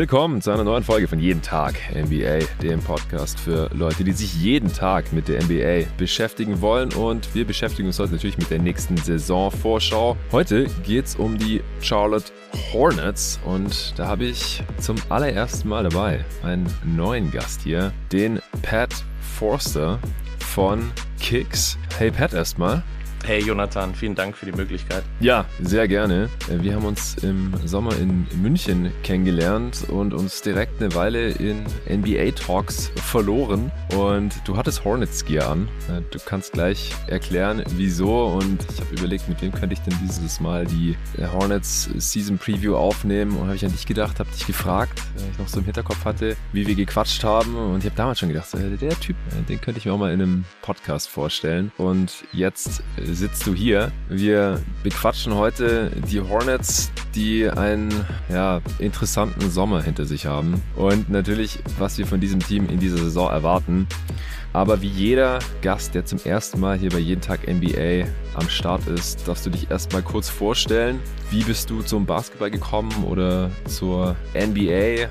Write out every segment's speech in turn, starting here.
Willkommen zu einer neuen Folge von Jeden Tag NBA, dem Podcast für Leute, die sich jeden Tag mit der NBA beschäftigen wollen. Und wir beschäftigen uns heute natürlich mit der nächsten Saisonvorschau. Heute geht es um die Charlotte Hornets und da habe ich zum allerersten Mal dabei einen neuen Gast hier, den Pat Forster von Kicks. Hey Pat erstmal. Hey Jonathan, vielen Dank für die Möglichkeit. Ja, sehr gerne. Äh, wir haben uns im Sommer in München kennengelernt und uns direkt eine Weile in NBA Talks verloren. Und du hattest Hornets Gear an. Äh, du kannst gleich erklären, wieso. Und ich habe überlegt, mit wem könnte ich denn dieses Mal die äh, Hornets Season Preview aufnehmen. Und habe ich an dich gedacht, habe dich gefragt, weil ich noch so im Hinterkopf hatte, wie wir gequatscht haben. Und ich habe damals schon gedacht, der Typ, den könnte ich mir auch mal in einem Podcast vorstellen. Und jetzt sitzt du hier. Wir bequatschen heute die Hornets, die einen ja, interessanten Sommer hinter sich haben. Und natürlich, was wir von diesem Team in dieser Saison erwarten. Aber wie jeder Gast, der zum ersten Mal hier bei Jeden Tag NBA am Start ist, darfst du dich erstmal kurz vorstellen. Wie bist du zum Basketball gekommen oder zur NBA?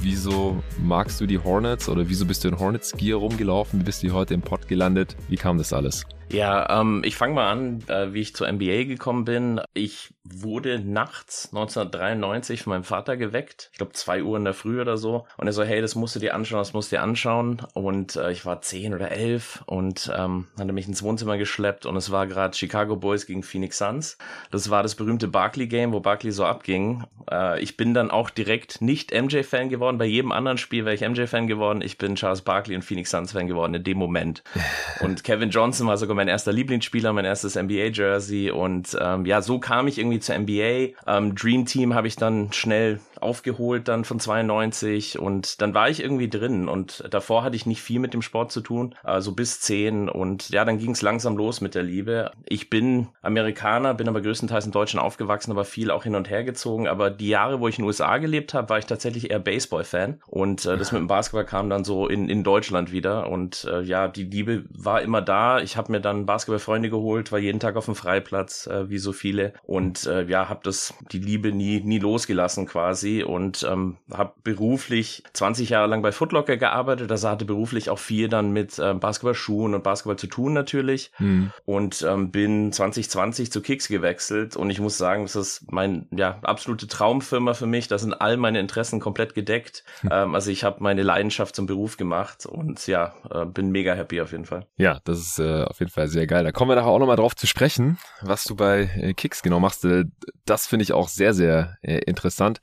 Wieso magst du die Hornets oder wieso bist du in Hornets Gear rumgelaufen? Wie bist du heute im Pod gelandet? Wie kam das alles? Ja, ähm, ich fange mal an, äh, wie ich zur NBA gekommen bin. Ich wurde nachts 1993 von meinem Vater geweckt. Ich glaube zwei Uhr in der Früh oder so. Und er so, hey, das musst du dir anschauen, das musst du dir anschauen. Und äh, ich war zehn oder elf und ähm, hat er mich ins Wohnzimmer geschleppt und es war gerade Chicago Boys gegen Phoenix Suns. Das war das berühmte Barkley Game, wo Barkley so abging. Äh, ich bin dann auch direkt nicht MJ-Fan geworden. Bei jedem anderen Spiel wäre ich MJ-Fan geworden. Ich bin Charles Barkley und Phoenix Suns-Fan geworden in dem Moment. Und Kevin Johnson war sogar mein erster Lieblingsspieler, mein erstes NBA-Jersey. Und ähm, ja, so kam ich irgendwie zur NBA. Ähm, Dream Team habe ich dann schnell aufgeholt dann von 92 und dann war ich irgendwie drin und davor hatte ich nicht viel mit dem Sport zu tun, also bis 10 und ja, dann ging es langsam los mit der Liebe. Ich bin Amerikaner, bin aber größtenteils in Deutschland aufgewachsen, aber viel auch hin und her gezogen, aber die Jahre, wo ich in den USA gelebt habe, war ich tatsächlich eher Baseball-Fan und äh, das mit dem Basketball kam dann so in, in Deutschland wieder und äh, ja, die Liebe war immer da. Ich habe mir dann Basketballfreunde geholt, war jeden Tag auf dem Freiplatz, äh, wie so viele und äh, ja, habe das die Liebe nie nie losgelassen quasi und ähm, habe beruflich 20 Jahre lang bei Footlocker gearbeitet, also hatte beruflich auch viel dann mit ähm, Basketballschuhen und Basketball zu tun natürlich mhm. und ähm, bin 2020 zu Kicks gewechselt und ich muss sagen, das ist mein ja absolute Traumfirma für mich, da sind all meine Interessen komplett gedeckt, mhm. ähm, also ich habe meine Leidenschaft zum Beruf gemacht und ja, äh, bin mega happy auf jeden Fall. Ja, das ist äh, auf jeden Fall sehr geil. Da kommen wir nachher auch nochmal drauf zu sprechen, was du bei äh, Kicks genau machst. Äh, das finde ich auch sehr, sehr äh, interessant.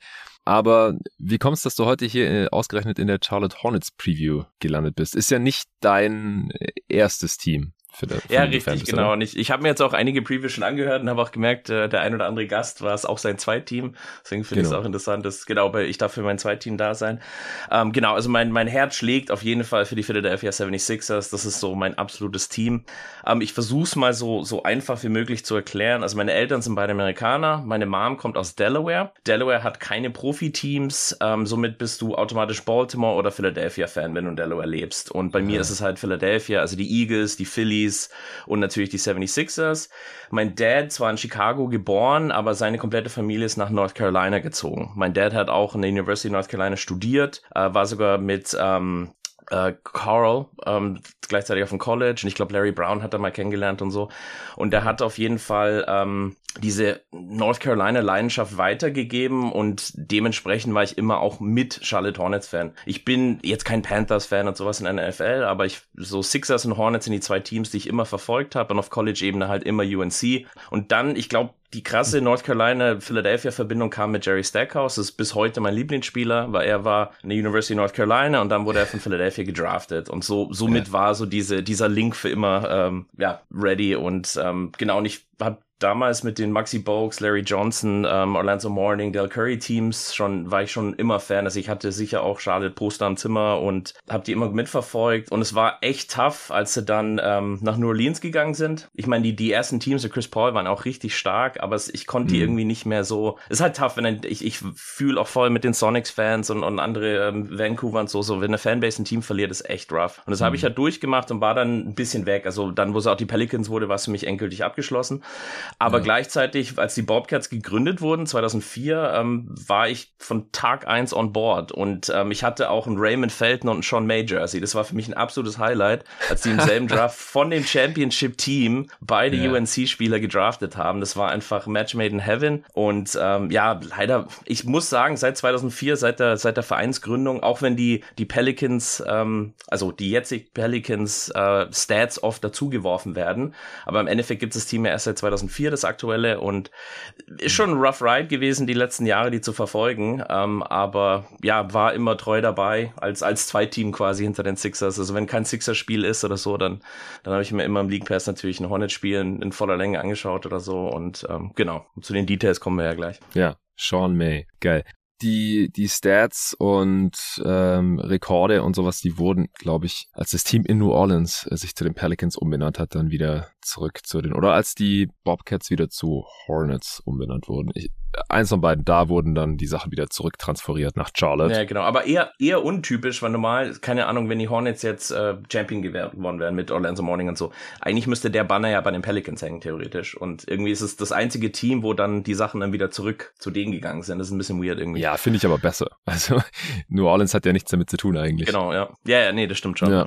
Aber wie kommst du, dass du heute hier äh, ausgerechnet in der Charlotte Hornets Preview gelandet bist? Ist ja nicht dein äh, erstes Team. Der, ja, richtig, bist, genau. Und ich, ich habe mir jetzt auch einige Previews schon angehört und habe auch gemerkt, äh, der ein oder andere Gast war es auch sein Zweitteam. Deswegen finde genau. ich es auch interessant, dass genau, weil ich darf für mein Zweitteam da sein. Ähm, genau, also mein, mein Herz schlägt auf jeden Fall für die Philadelphia 76ers. Das ist so mein absolutes Team. Ähm, ich versuche es mal so, so einfach wie möglich zu erklären. Also meine Eltern sind beide Amerikaner. Meine Mom kommt aus Delaware. Delaware hat keine Profiteams. Ähm, somit bist du automatisch Baltimore oder Philadelphia-Fan, wenn du in Delaware lebst. Und bei ja. mir ist es halt Philadelphia, also die Eagles, die Phillies, Phillies und natürlich die 76ers. Mein Dad zwar in Chicago geboren, aber seine komplette Familie ist nach North Carolina gezogen. Mein Dad hat auch in der University of North Carolina studiert, äh, war sogar mit ähm, äh, Carl ähm, gleichzeitig auf dem College und ich glaube Larry Brown hat er mal kennengelernt und so und der hat auf jeden Fall ähm, diese North Carolina Leidenschaft weitergegeben und dementsprechend war ich immer auch mit Charlotte Hornets Fan. Ich bin jetzt kein Panthers Fan und sowas in der NFL, aber ich so Sixers und Hornets sind die zwei Teams, die ich immer verfolgt habe und auf College Ebene halt immer UNC und dann ich glaube die krasse North Carolina Philadelphia Verbindung kam mit Jerry Stackhouse, das ist bis heute mein Lieblingsspieler, weil er war in der University of North Carolina und dann wurde er von Philadelphia gedraftet und so somit ja. war so diese dieser Link für immer ähm, ja ready und ähm, genau und ich habe damals mit den Maxi Bogues, Larry Johnson, ähm, Orlando Morning, Del Curry Teams schon war ich schon immer Fan. Also ich hatte sicher auch Charlotte Poster am Zimmer und habe die immer mitverfolgt. Und es war echt tough, als sie dann ähm, nach New Orleans gegangen sind. Ich meine, die, die ersten Teams, der Chris Paul, waren auch richtig stark, aber es, ich konnte die mhm. irgendwie nicht mehr so. Es ist halt tough, wenn ein, ich, ich fühle auch voll mit den Sonics-Fans und, und andere ähm, Vancouver und so, so, wenn eine Fanbase ein Team verliert, ist echt rough. Und das mhm. habe ich halt durchgemacht und war dann ein bisschen weg. Also dann, wo es auch die Pelicans wurde, war es für mich endgültig abgeschlossen. Aber ja. gleichzeitig, als die Bobcats gegründet wurden, 2004, ähm, war ich von Tag eins on board und ähm, ich hatte auch einen Raymond Felton und einen Sean May Jersey. Das war für mich ein absolutes Highlight, als die im selben Draft von dem Championship-Team beide ja. UNC-Spieler gedraftet haben. Das war einfach Match made in heaven und ähm, ja, leider, ich muss sagen, seit 2004, seit der, seit der Vereinsgründung, auch wenn die, die Pelicans, ähm, also die jetzigen Pelicans äh, Stats oft dazugeworfen werden, aber im Endeffekt gibt es das Team ja erst seit 2004, das aktuelle und ist schon ein rough ride gewesen, die letzten Jahre, die zu verfolgen, ähm, aber ja, war immer treu dabei, als, als Zweiteam quasi hinter den Sixers, also wenn kein Sixers-Spiel ist oder so, dann, dann habe ich mir immer im League Pass natürlich ein Hornet-Spiel in, in voller Länge angeschaut oder so und ähm, genau, zu den Details kommen wir ja gleich. Ja, Sean May. Geil die, die Stats und ähm, Rekorde und sowas, die wurden, glaube ich, als das Team in New Orleans äh, sich zu den Pelicans umbenannt hat, dann wieder zurück zu den, oder als die Bobcats wieder zu Hornets umbenannt wurden. Ich, eins von beiden, da wurden dann die Sachen wieder zurücktransferiert nach Charlotte. Ja, genau, aber eher, eher untypisch, weil normal, keine Ahnung, wenn die Hornets jetzt äh, Champion geworden wären mit Orlando Morning und so, eigentlich müsste der Banner ja bei den Pelicans hängen, theoretisch. Und irgendwie ist es das einzige Team, wo dann die Sachen dann wieder zurück zu denen gegangen sind. Das ist ein bisschen weird irgendwie. Ja, finde ich aber besser. Also, New Orleans hat ja nichts damit zu tun eigentlich. Genau, ja. Ja, ja, nee, das stimmt schon. Ja.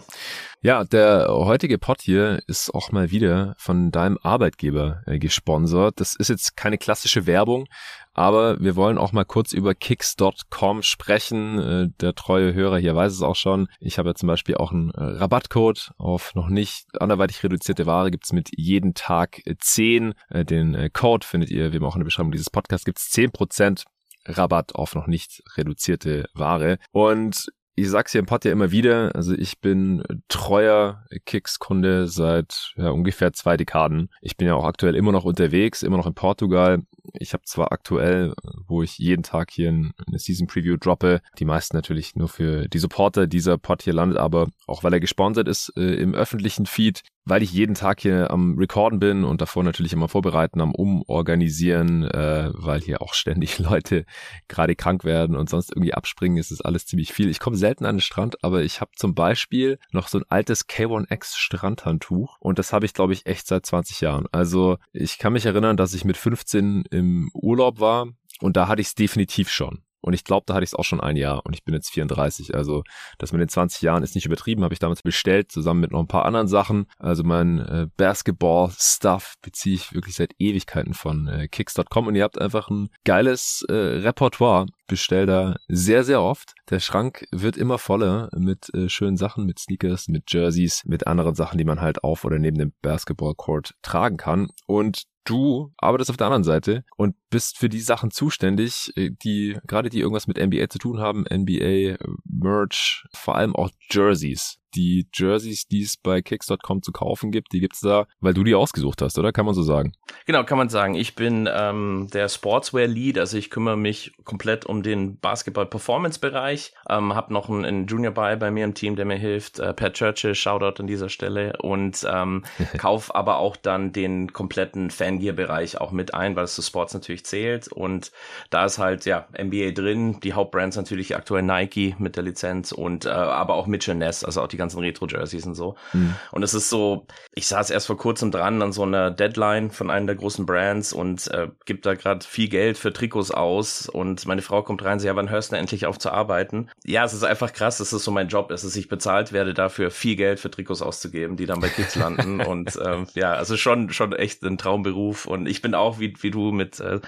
Ja, der heutige Pod hier ist auch mal wieder von deinem Arbeitgeber äh, gesponsert. Das ist jetzt keine klassische Werbung, aber wir wollen auch mal kurz über Kicks.com sprechen. Äh, der treue Hörer hier weiß es auch schon. Ich habe ja zum Beispiel auch einen äh, Rabattcode auf noch nicht anderweitig reduzierte Ware. Gibt's mit jeden Tag 10. Äh, den Code findet ihr, wie auch in der Beschreibung dieses Podcasts, gibt's 10% Rabatt auf noch nicht reduzierte Ware. Und ich sag's hier im Pod ja immer wieder, also ich bin treuer Kicks-Kunde seit ja, ungefähr zwei Dekaden. Ich bin ja auch aktuell immer noch unterwegs, immer noch in Portugal. Ich habe zwar aktuell, wo ich jeden Tag hier eine Season Preview droppe, die meisten natürlich nur für die Supporter dieser Pod hier landet, aber auch weil er gesponsert ist äh, im öffentlichen Feed, weil ich jeden Tag hier am Recorden bin und davor natürlich immer vorbereiten, am Umorganisieren, äh, weil hier auch ständig Leute gerade krank werden und sonst irgendwie abspringen, ist es alles ziemlich viel. Ich komme selten an den Strand, aber ich habe zum Beispiel noch so ein altes K1X Strandhandtuch und das habe ich, glaube ich, echt seit 20 Jahren. Also ich kann mich erinnern, dass ich mit 15 im Urlaub war und da hatte ich es definitiv schon. Und ich glaube, da hatte ich es auch schon ein Jahr und ich bin jetzt 34. Also das mit den 20 Jahren ist nicht übertrieben, habe ich damals bestellt, zusammen mit noch ein paar anderen Sachen. Also mein äh, Basketball-Stuff beziehe ich wirklich seit Ewigkeiten von äh, Kicks.com und ihr habt einfach ein geiles äh, Repertoire. Bestell da sehr, sehr oft. Der Schrank wird immer voller mit äh, schönen Sachen, mit Sneakers, mit Jerseys, mit anderen Sachen, die man halt auf oder neben dem Basketball-Court tragen kann. Und du arbeitest auf der anderen Seite und bist für die Sachen zuständig, äh, die gerade die irgendwas mit NBA zu tun haben, NBA, Merch, vor allem auch Jerseys die Jerseys, die es bei Kicks.com zu kaufen gibt, die gibt's da, weil du die ausgesucht hast, oder? Kann man so sagen? Genau, kann man sagen. Ich bin ähm, der Sportswear Lead, also ich kümmere mich komplett um den Basketball-Performance-Bereich. Ähm, hab noch einen, einen Junior bei bei mir im Team, der mir hilft. Äh, Pat Churchill, Shoutout an dieser Stelle. Und ähm, kauf aber auch dann den kompletten Fangear-Bereich auch mit ein, weil es zu Sports natürlich zählt. Und da ist halt ja NBA drin, die Hauptbrands natürlich aktuell Nike mit der Lizenz und äh, aber auch Mitchell Ness, also auch die ganzen Retro-Jerseys und so. Mhm. Und es ist so, ich saß erst vor kurzem dran an so einer Deadline von einem der großen Brands und äh, gibt da gerade viel Geld für Trikots aus und meine Frau kommt rein, sie ja, wann hörst du endlich auf zu arbeiten? Ja, es ist einfach krass, das ist so mein Job, dass ich bezahlt werde, dafür viel Geld für Trikots auszugeben, die dann bei Kids landen und ähm, ja, also schon, schon echt ein Traumberuf und ich bin auch wie, wie du mit, äh,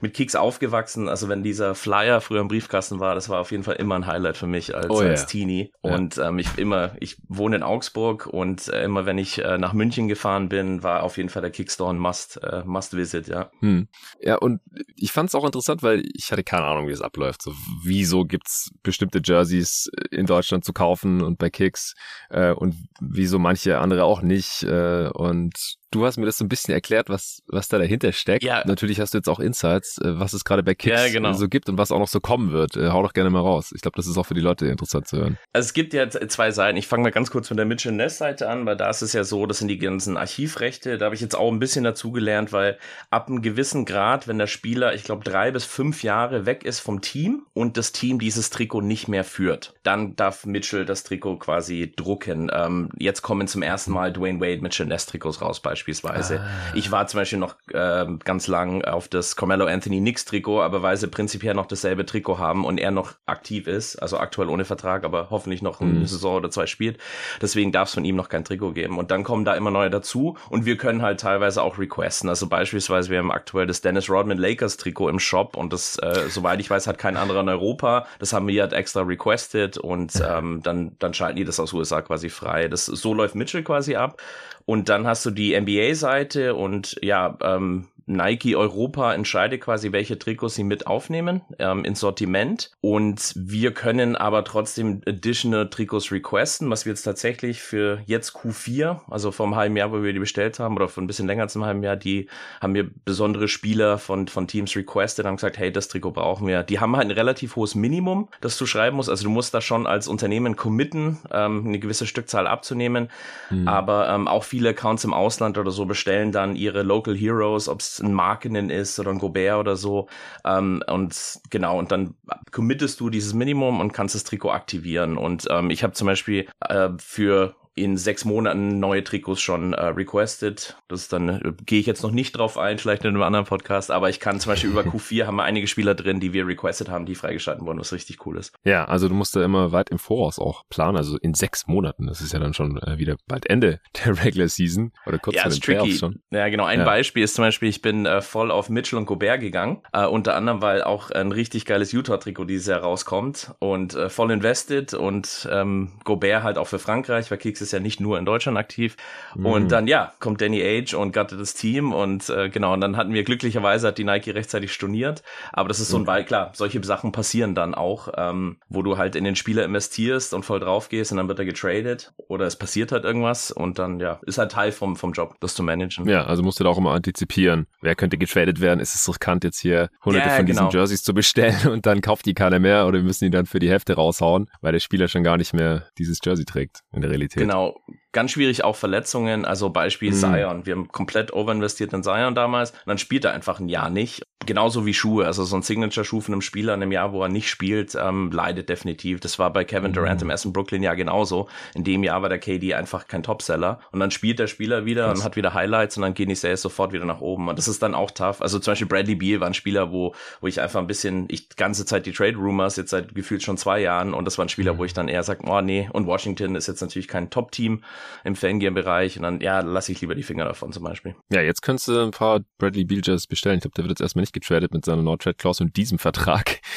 mit Kicks aufgewachsen, also wenn dieser Flyer früher im Briefkasten war, das war auf jeden Fall immer ein Highlight für mich als, oh, als Teenie und ähm, ich immer ich wohne in Augsburg und äh, immer wenn ich äh, nach München gefahren bin, war auf jeden Fall der Kickstore ein Must, äh, Must Visit, ja. Hm. Ja, und ich fand es auch interessant, weil ich hatte keine Ahnung, wie es abläuft. So, wieso gibt's bestimmte Jerseys in Deutschland zu kaufen und bei Kicks äh, und wieso manche andere auch nicht. Äh, und Du hast mir das so ein bisschen erklärt, was, was da dahinter steckt. Ja. Natürlich hast du jetzt auch Insights, äh, was es gerade bei Kicks ja, genau. so gibt und was auch noch so kommen wird. Äh, hau doch gerne mal raus. Ich glaube, das ist auch für die Leute interessant zu hören. Also es gibt ja zwei Seiten. Ich fange mal ganz kurz mit der Mitchell Ness Seite an, weil da ist es ja so, das sind die ganzen Archivrechte. Da habe ich jetzt auch ein bisschen dazu gelernt, weil ab einem gewissen Grad, wenn der Spieler, ich glaube, drei bis fünf Jahre weg ist vom Team und das Team dieses Trikot nicht mehr führt, dann darf Mitchell das Trikot quasi drucken. Ähm, jetzt kommen zum ersten Mal Dwayne Wade Mitchell Ness Trikots raus beispielsweise beispielsweise. Ah. Ich war zum Beispiel noch äh, ganz lang auf das Carmelo Anthony Knicks Trikot, aber weil sie prinzipiell noch dasselbe Trikot haben und er noch aktiv ist, also aktuell ohne Vertrag, aber hoffentlich noch eine mhm. Saison oder zwei spielt. Deswegen darf es von ihm noch kein Trikot geben. Und dann kommen da immer neue dazu und wir können halt teilweise auch requesten. Also beispielsweise, wir haben aktuell das Dennis Rodman Lakers Trikot im Shop und das, äh, soweit ich weiß, hat kein anderer in Europa. Das haben wir halt extra requested und ähm, dann, dann schalten die das aus USA quasi frei. Das, so läuft Mitchell quasi ab. Und dann hast du die NBA-Seite und ja, ähm, Nike Europa entscheidet quasi, welche Trikots sie mit aufnehmen ähm, ins Sortiment. Und wir können aber trotzdem additional Trikots requesten, was wir jetzt tatsächlich für jetzt Q4, also vom halben Jahr, wo wir die bestellt haben, oder von ein bisschen länger zum halben Jahr, die haben wir besondere Spieler von, von Teams requested, haben gesagt, hey, das Trikot brauchen wir. Die haben halt ein relativ hohes Minimum, das du schreiben musst. Also du musst da schon als Unternehmen committen, ähm, eine gewisse Stückzahl abzunehmen. Mhm. Aber ähm, auch viele Accounts im Ausland oder so bestellen dann ihre Local Heroes, ob es ein Markinen ist oder ein Gobert oder so. Ähm, und genau, und dann committest du dieses Minimum und kannst das Trikot aktivieren. Und ähm, ich habe zum Beispiel äh, für in sechs Monaten neue Trikots schon äh, requested. Das dann äh, gehe ich jetzt noch nicht drauf ein, vielleicht in einem anderen Podcast, aber ich kann zum Beispiel über Q4 haben wir einige Spieler drin, die wir requested haben, die freigeschalten wurden, was richtig cool ist. Ja, also du musst da immer weit im Voraus auch planen, also in sechs Monaten. Das ist ja dann schon äh, wieder bald Ende der Regular Season oder kurz ja, vor den Playoffs schon. Ja, genau. Ein ja. Beispiel ist zum Beispiel, ich bin äh, voll auf Mitchell und Gobert gegangen, äh, unter anderem, weil auch ein richtig geiles Utah-Trikot dieses Jahr rauskommt und äh, voll invested und ähm, Gobert halt auch für Frankreich, weil Kicks ist ja nicht nur in Deutschland aktiv. Mhm. Und dann, ja, kommt Danny Age und gattet das Team und äh, genau, und dann hatten wir glücklicherweise hat die Nike rechtzeitig storniert. Aber das ist so ein mhm. Ball, klar, solche Sachen passieren dann auch, ähm, wo du halt in den Spieler investierst und voll drauf gehst und dann wird er getradet oder es passiert halt irgendwas und dann, ja, ist halt Teil vom, vom Job, das zu managen. Ja, also musst du da auch immer antizipieren. Wer könnte getradet werden? Ist es riskant, jetzt hier hunderte ja, von genau. diesen Jerseys zu bestellen und dann kauft die keiner mehr oder wir müssen die dann für die Hälfte raushauen, weil der Spieler schon gar nicht mehr dieses Jersey trägt in der Realität. Genau, genau Ganz schwierig auch Verletzungen, also Beispiel mhm. Zion. Wir haben komplett overinvestiert in Zion damals und dann spielt er einfach ein Jahr nicht genauso wie Schuhe. Also so ein Signature-Schuh von einem Spieler in einem Jahr, wo er nicht spielt, ähm, leidet definitiv. Das war bei Kevin Durant mhm. im Essen Brooklyn ja genauso. In dem Jahr war der KD einfach kein Topseller. Und dann spielt der Spieler wieder Krass. und hat wieder Highlights und dann gehen die Sales sofort wieder nach oben. Und das ist dann auch tough. Also zum Beispiel Bradley Beal war ein Spieler, wo, wo ich einfach ein bisschen, ich ganze Zeit die Trade Rumors, jetzt seit gefühlt schon zwei Jahren. Und das war ein Spieler, mhm. wo ich dann eher sage, oh nee. Und Washington ist jetzt natürlich kein Top-Team im Fangame-Bereich. Und dann, ja, lasse ich lieber die Finger davon zum Beispiel. Ja, jetzt könntest du ein paar Bradley Beal Jerseys bestellen. Ich glaube, der wird jetzt erstmal nicht getradet mit seiner No-Trade-Clause und diesem Vertrag.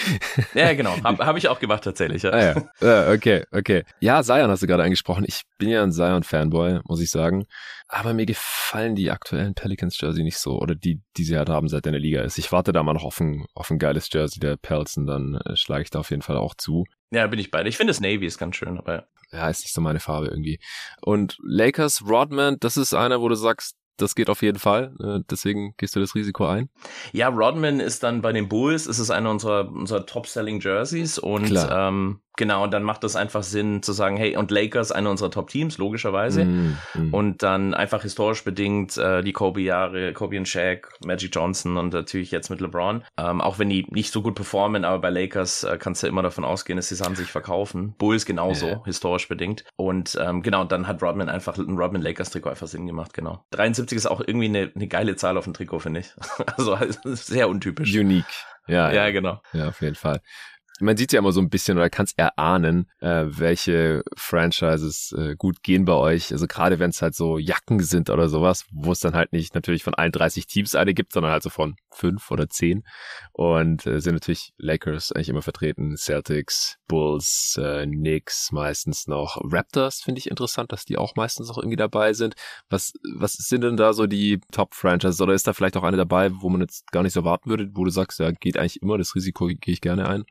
Ja, genau. Habe hab ich auch gemacht tatsächlich. Ja. Ah, ja. ja. okay, okay. Ja, Zion hast du gerade angesprochen. Ich bin ja ein Zion-Fanboy, muss ich sagen. Aber mir gefallen die aktuellen Pelicans-Jersey nicht so. Oder die, die sie halt haben, seit der Liga ist. Ich warte da mal noch auf ein, auf ein geiles Jersey der Pels und dann äh, schlage ich da auf jeden Fall auch zu. Ja, bin ich beide. Ich finde das Navy ist ganz schön, aber ja, ist nicht so meine Farbe irgendwie. Und Lakers, Rodman, das ist einer, wo du sagst, das geht auf jeden Fall. Äh, deswegen gehst du das Risiko ein. Ja, Rodman ist dann bei den Bulls, ist es einer unserer, unserer Top-Selling Jerseys und ähm, Genau, und dann macht es einfach Sinn zu sagen, hey, und Lakers, eine unserer Top-Teams, logischerweise. Mm, mm. Und dann einfach historisch bedingt äh, die Kobe-Jahre, Kobe und Shaq, Magic Johnson und natürlich jetzt mit LeBron. Ähm, auch wenn die nicht so gut performen, aber bei Lakers äh, kannst du immer davon ausgehen, dass sie es an sich verkaufen. Bulls genauso, yeah. historisch bedingt. Und ähm, genau, dann hat Rodman einfach ein Rodman Lakers-Trikot einfach Sinn gemacht, genau. 73 ist auch irgendwie eine, eine geile Zahl auf dem Trikot, finde ich. also sehr untypisch. Unique. Ja, ja, ja, genau. Ja, auf jeden Fall man sieht ja immer so ein bisschen oder kann es erahnen, äh, welche Franchises äh, gut gehen bei euch. Also gerade wenn es halt so Jacken sind oder sowas, wo es dann halt nicht natürlich von 31 Teams eine gibt, sondern halt so von fünf oder zehn. Und äh, sind natürlich Lakers eigentlich immer vertreten, Celtics, Bulls, äh, Knicks meistens noch. Raptors finde ich interessant, dass die auch meistens auch irgendwie dabei sind. Was, was sind denn da so die Top-Franchises? Oder ist da vielleicht auch eine dabei, wo man jetzt gar nicht so erwarten würde, wo du sagst, ja, geht eigentlich immer, das Risiko gehe ich gerne ein?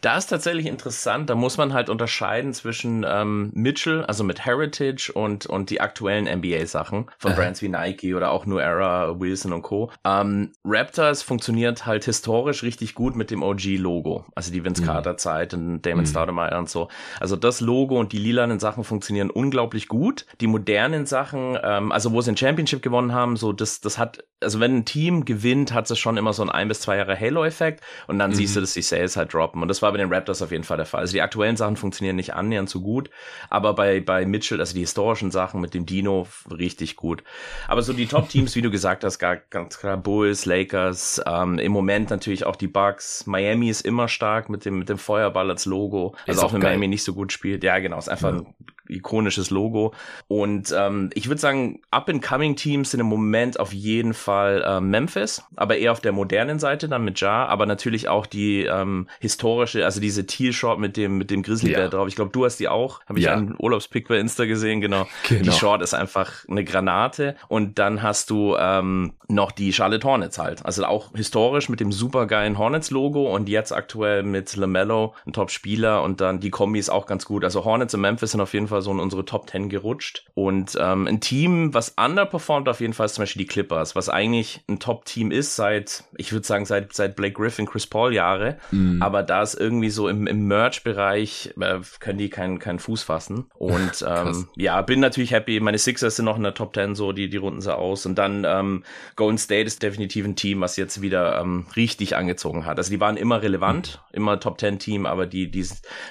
Da ist tatsächlich interessant, da muss man halt unterscheiden zwischen ähm, Mitchell, also mit Heritage und, und die aktuellen NBA-Sachen von Brands wie Nike oder auch New Era, Wilson und Co. Ähm, Raptors funktioniert halt historisch richtig gut mit dem OG-Logo, also die Vince mhm. Carter-Zeit und Damon mhm. Stoudemire und so. Also das Logo und die lilanen Sachen funktionieren unglaublich gut. Die modernen Sachen, ähm, also wo sie ein Championship gewonnen haben, so das, das hat, also wenn ein Team gewinnt, hat es schon immer so ein ein bis zwei Jahre Halo-Effekt und dann mhm. siehst du, dass die Sales halt droppen haben. Und das war bei den Raptors auf jeden Fall der Fall. Also die aktuellen Sachen funktionieren nicht annähernd so gut, aber bei, bei Mitchell, also die historischen Sachen mit dem Dino, richtig gut. Aber so die Top-Teams, wie du gesagt hast, gar, ganz klar Bulls, Lakers, ähm, im Moment natürlich auch die Bucks. Miami ist immer stark mit dem, mit dem Feuerball als Logo. Also ist auch wenn Miami nicht so gut spielt. Ja, genau, ist einfach ja. ein ikonisches Logo. Und ähm, ich würde sagen, Up-and-Coming-Teams sind im Moment auf jeden Fall äh, Memphis, aber eher auf der modernen Seite dann mit Ja, aber natürlich auch die ähm, historische, also diese Teal-Short mit dem, mit dem Grizzly ja. drauf. Ich glaube, du hast die auch. Habe ich ja. einen Urlaubspick bei Insta gesehen, genau. genau. Die Short ist einfach eine Granate. Und dann hast du ähm, noch die Charlotte Hornets halt. Also auch historisch mit dem supergeilen Hornets-Logo und jetzt aktuell mit LaMelo, ein Top-Spieler und dann die Kombi ist auch ganz gut. Also Hornets und Memphis sind auf jeden Fall so in unsere Top 10 gerutscht. Und ähm, ein Team, was underperformt auf jeden Fall ist zum Beispiel die Clippers, was eigentlich ein Top-Team ist seit, ich würde sagen, seit, seit Blake Griffin, Chris Paul Jahre. Mhm. Aber da ist irgendwie so im, im Merch-Bereich, äh, können die keinen keinen Fuß fassen. Und ähm, ja, bin natürlich happy. Meine Sixers sind noch in der Top 10 so, die, die runden sie aus. Und dann ähm, Golden State ist definitiv ein Team, was jetzt wieder ähm, richtig angezogen hat. Also die waren immer relevant, mhm. immer Top 10 Team, aber die, die,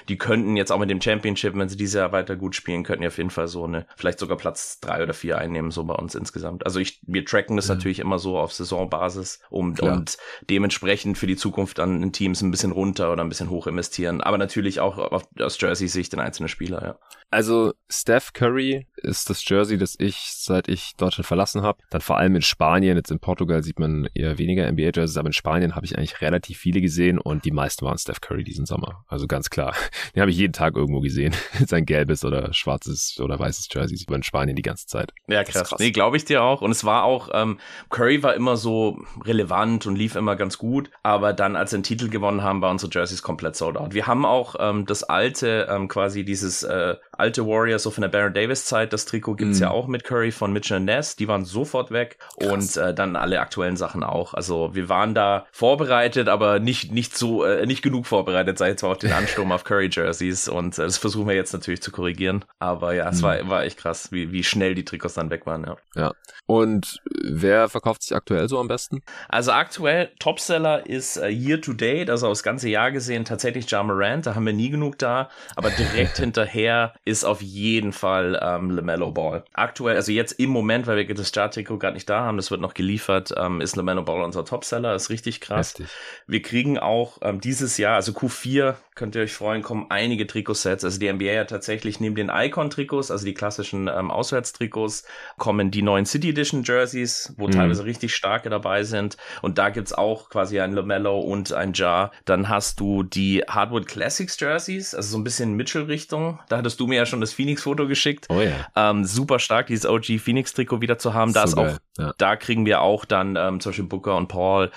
die könnten jetzt auch mit dem Championship, wenn sie dieses Jahr weiter gut spielen, könnten ja auf jeden Fall so eine, vielleicht sogar Platz drei oder vier einnehmen, so bei uns insgesamt. Also ich, wir tracken das mhm. natürlich immer so auf Saisonbasis um, und dementsprechend für die Zukunft dann in Teams ein bisschen runter oder ein bisschen hoch investieren. Aber natürlich auch auf, aus Jersey-Sicht in einzelne Spieler, ja. Also Steph Curry ist das Jersey, das ich seit ich Deutschland verlassen habe. Dann vor allem in Spanien, jetzt in Portugal sieht man eher weniger NBA-Jerseys, aber in Spanien habe ich eigentlich relativ viele gesehen und die meisten waren Steph Curry diesen Sommer. Also ganz klar. Den habe ich jeden Tag irgendwo gesehen. Sein gelbes oder schwarzes oder weißes Jersey sieht man in Spanien die ganze Zeit. Ja, krass. krass. Nee, glaube ich dir auch. Und es war auch, ähm, Curry war immer so relevant und lief immer ganz gut. Aber dann, als sie den Titel gewonnen haben, waren unsere Jerseys komplett sold out. Wir haben auch ähm, das alte, ähm, quasi dieses äh, alte Warriors, so von der Baron Davis Zeit, das Trikot gibt's mm. ja auch mit Curry von Mitchell Ness, die waren sofort weg Krass. und äh, dann alle aktuellen Sachen auch. Also wir waren da vorbereitet, aber nicht nicht so äh, nicht genug vorbereitet, sei jetzt mal auf den Ansturm auf Curry Jerseys und äh, das versuchen wir jetzt natürlich zu korrigieren, aber ja, es mm. war war echt krass, wie wie schnell die Trikots dann weg waren, ja. Ja. Und wer verkauft sich aktuell so am besten? Also aktuell Topseller ist äh, Year to Date, also das ganze Jahr gesehen tatsächlich Ja Morant, da haben wir nie genug da, aber direkt hinterher ist auf jeden Fall ähm, LaMelo Ball. Aktuell, also jetzt im Moment, weil wir das Starttrikot gerade nicht da haben, das wird noch geliefert, ähm, ist LaMelo Ball unser Topseller, ist richtig krass. Heftig. Wir kriegen auch ähm, dieses Jahr, also Q4, könnt ihr euch freuen, kommen einige Trikotsets. Also die NBA hat tatsächlich neben den Icon-Trikots, also die klassischen ähm, Auswärtstrikots, kommen die neuen City Edition Jerseys, wo mhm. teilweise richtig starke dabei sind. Und da gibt's auch quasi ein LaMelo und ein Jar. Dann hast du die Hardwood Classics Jerseys, also so ein bisschen Mitchell-Richtung. Da hattest du mir ja schon das Phoenix-Foto geschickt. Oh ja. Ähm, super stark, dieses OG Phoenix-Trikot wieder zu haben. Da ist auch, ja. da kriegen wir auch dann ähm, zum Beispiel Booker und Paul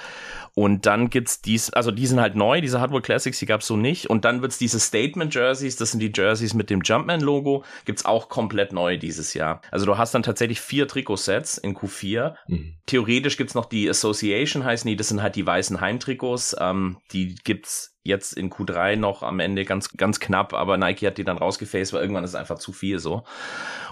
und dann gibt's dies, also die sind halt neu, diese Hardware Classics, die gab's so nicht. Und dann wird's diese Statement Jerseys, das sind die Jerseys mit dem Jumpman-Logo, gibt's auch komplett neu dieses Jahr. Also du hast dann tatsächlich vier Trikotsets in Q4. Mhm. Theoretisch gibt's noch die Association, heißen die, das sind halt die weißen Heimtrikots. Ähm, die gibt's jetzt in Q3 noch am Ende ganz, ganz knapp, aber Nike hat die dann rausgefaced, weil irgendwann ist es einfach zu viel so.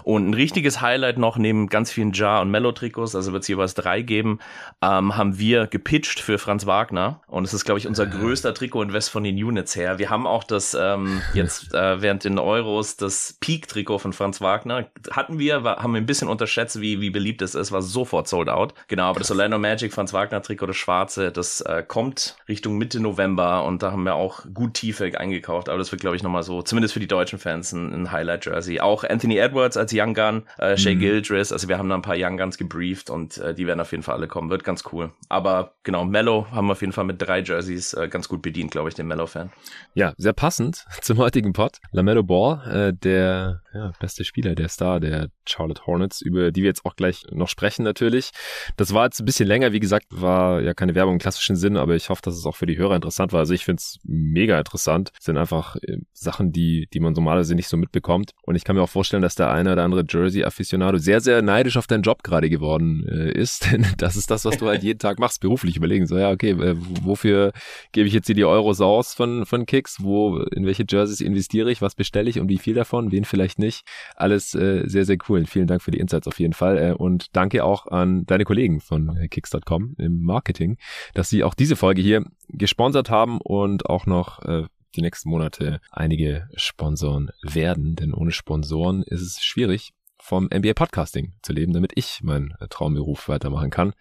Und ein richtiges Highlight noch neben ganz vielen Jar- und Mellow-Trikots, also wird es jeweils drei geben, ähm, haben wir gepitcht für Franz Wagner. Und es ist, glaube ich, unser größter Trikot-Invest von den Units her. Wir haben auch das ähm, jetzt äh, während den Euros das Peak-Trikot von Franz Wagner. Hatten wir, war, haben wir ein bisschen unterschätzt, wie, wie beliebt es ist, war sofort sold out. Genau, aber das Orlando Magic Franz Wagner-Trikot, das schwarze, das äh, kommt Richtung Mitte November und da haben wir auch gut Tiefe eingekauft. Aber das wird, glaube ich, nochmal so, zumindest für die deutschen Fans, ein, ein Highlight-Jersey. Auch Anthony Edwards als Young Gun, äh, Shay mhm. Gildress, also wir haben da ein paar Young Guns gebrieft und äh, die werden auf jeden Fall alle kommen. Wird ganz cool. Aber genau, Mellow haben wir auf jeden Fall mit drei Jerseys äh, ganz gut bedient, glaube ich, den Mellow-Fan. Ja, sehr passend zum heutigen Pod. LaMelo Ball, äh, der ja, beste Spieler, der Star der Charlotte Hornets, über die wir jetzt auch gleich noch sprechen natürlich. Das war jetzt ein bisschen länger, wie gesagt, war ja keine Werbung im klassischen Sinn, aber ich hoffe, dass es auch für die Hörer interessant war. Also ich finde es mega interessant. Das sind einfach äh, Sachen, die, die man normalerweise nicht so mitbekommt. Und ich kann mir auch vorstellen, dass der eine oder andere Jersey-Aficionado sehr, sehr neidisch auf deinen Job gerade geworden äh, ist. Denn das ist das, was du halt jeden Tag machst, beruflich überlegen. So, ja, okay, äh, wofür gebe ich jetzt hier die Euros aus von, von Kicks? Wo, in welche Jerseys investiere ich? Was bestelle ich und wie viel davon? Wen vielleicht nicht? Alles äh, sehr, sehr cool. Vielen Dank für die Insights auf jeden Fall. Und danke auch an deine Kollegen von Kicks.com im Marketing, dass sie auch diese Folge hier gesponsert haben und auch noch äh, die nächsten Monate einige Sponsoren werden, denn ohne Sponsoren ist es schwierig, vom NBA Podcasting zu leben, damit ich meinen Traumberuf weitermachen kann.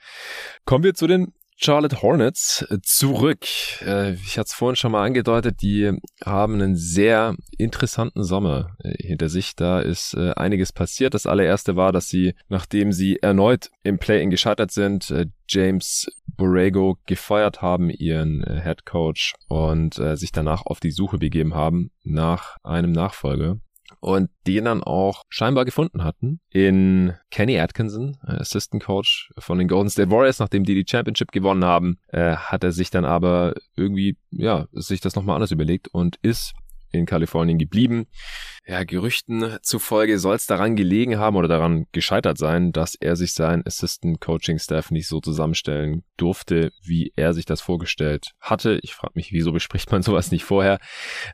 Kommen wir zu den Charlotte Hornets äh, zurück. Äh, ich hatte es vorhin schon mal angedeutet, die haben einen sehr interessanten Sommer äh, hinter sich. Da ist einiges passiert. Das allererste war, dass sie, nachdem sie erneut im Play-In gescheitert sind, James Borrego gefeuert haben, ihren Head Coach, und sich danach auf die Suche begeben haben nach einem Nachfolger und den dann auch scheinbar gefunden hatten in Kenny Atkinson, äh, Assistant Coach von den Golden State Warriors, nachdem die die Championship gewonnen haben, äh, hat er sich dann aber irgendwie, ja, sich das nochmal anders überlegt und ist in Kalifornien geblieben. Ja, Gerüchten zufolge soll es daran gelegen haben oder daran gescheitert sein, dass er sich sein Assistant Coaching Staff nicht so zusammenstellen durfte, wie er sich das vorgestellt hatte. Ich frage mich, wieso bespricht man sowas nicht vorher?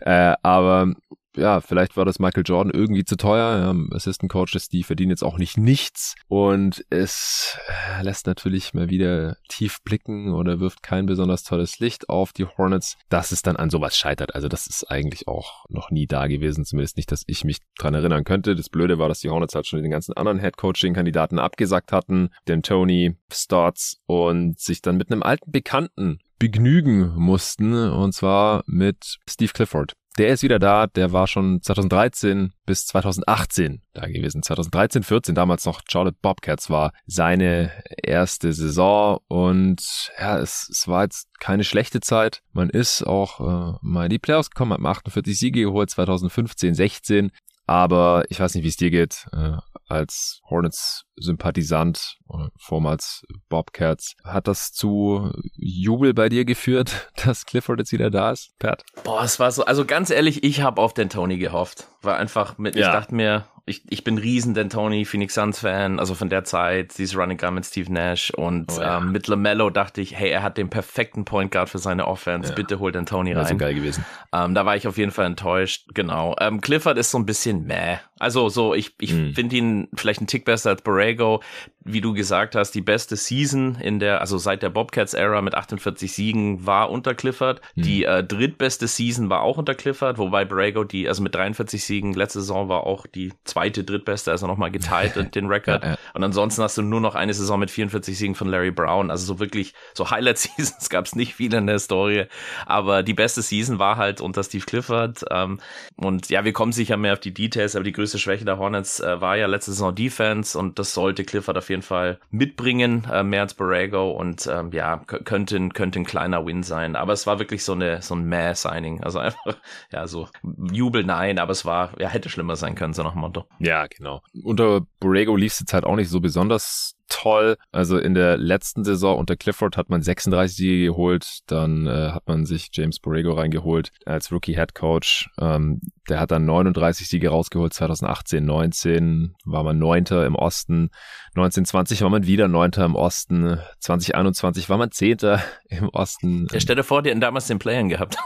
Äh, aber ja, vielleicht war das Michael Jordan irgendwie zu teuer. Ja, Assistant Coaches, die verdienen jetzt auch nicht nichts. Und es lässt natürlich mal wieder tief blicken oder wirft kein besonders tolles Licht auf die Hornets, dass es dann an sowas scheitert. Also das ist eigentlich auch noch nie da gewesen. Zumindest nicht, dass ich mich dran erinnern könnte. Das Blöde war, dass die Hornets halt schon den ganzen anderen Head Coaching Kandidaten abgesagt hatten. Den Tony Stotts und sich dann mit einem alten Bekannten begnügen mussten, und zwar mit Steve Clifford. Der ist wieder da, der war schon 2013 bis 2018 da gewesen. 2013, 14, damals noch Charlotte Bobcats war seine erste Saison und ja, es, es war jetzt keine schlechte Zeit. Man ist auch äh, mal in die Playoffs gekommen, hat 48 Siege geholt, 2015, 16. Aber ich weiß nicht, wie es dir geht. Äh, als Hornets-Sympathisant, vormals Bobcats. Hat das zu Jubel bei dir geführt, dass Clifford jetzt wieder da ist, Pat? Boah, es war so, also ganz ehrlich, ich habe auf den Tony gehofft. War einfach mit, ja. ich dachte mir, ich, ich bin riesen D'Antoni, Phoenix Suns Fan, also von der Zeit, dieses Running Gun mit Steve Nash und oh, ja. ähm, mit LaMelo dachte ich, hey, er hat den perfekten Point Guard für seine Offense, ja. bitte hol D'Antoni rein. Das geil gewesen. Ähm, da war ich auf jeden Fall enttäuscht, genau. Ähm, Clifford ist so ein bisschen meh. Also so, ich, ich hm. finde ihn vielleicht einen Tick besser als Borrego. Wie du gesagt hast, die beste Season in der, also seit der Bobcats-Ära mit 48 Siegen war unter Clifford. Hm. Die äh, drittbeste Season war auch unter Clifford, wobei Borrego die, also mit 43 Siegen letzte Saison war auch die zweite, drittbeste, also nochmal geteilt den Rekord. Ja, ja. Und ansonsten hast du nur noch eine Saison mit 44 Siegen von Larry Brown. Also so wirklich, so Highlight-Seasons gab es nicht viele in der Story. Aber die beste Season war halt unter Steve Clifford. Ähm, und ja, wir kommen sicher mehr auf die Details, aber die größte Schwäche der Hornets äh, war ja letzte Saison Defense und das sollte Clifford auf jeden Fall mitbringen, äh, mehr als Borrego. Und ähm, ja, könnte, könnte ein kleiner Win sein. Aber es war wirklich so eine so ein Meh-Signing. Also einfach, ja, so Jubel nein, aber es war, ja, hätte schlimmer sein können, so nach dem Motto. Ja, genau. Unter Borrego lief es jetzt halt auch nicht so besonders toll. Also in der letzten Saison unter Clifford hat man 36 Siege geholt, dann äh, hat man sich James Borrego reingeholt als Rookie Head Coach. Ähm, der hat dann 39 Siege rausgeholt, 2018, 19 war man Neunter im Osten, 1920 war man wieder Neunter im Osten, 2021 war man Zehnter im Osten. Ja, stell dir vor, die hätten damals den Playern gehabt.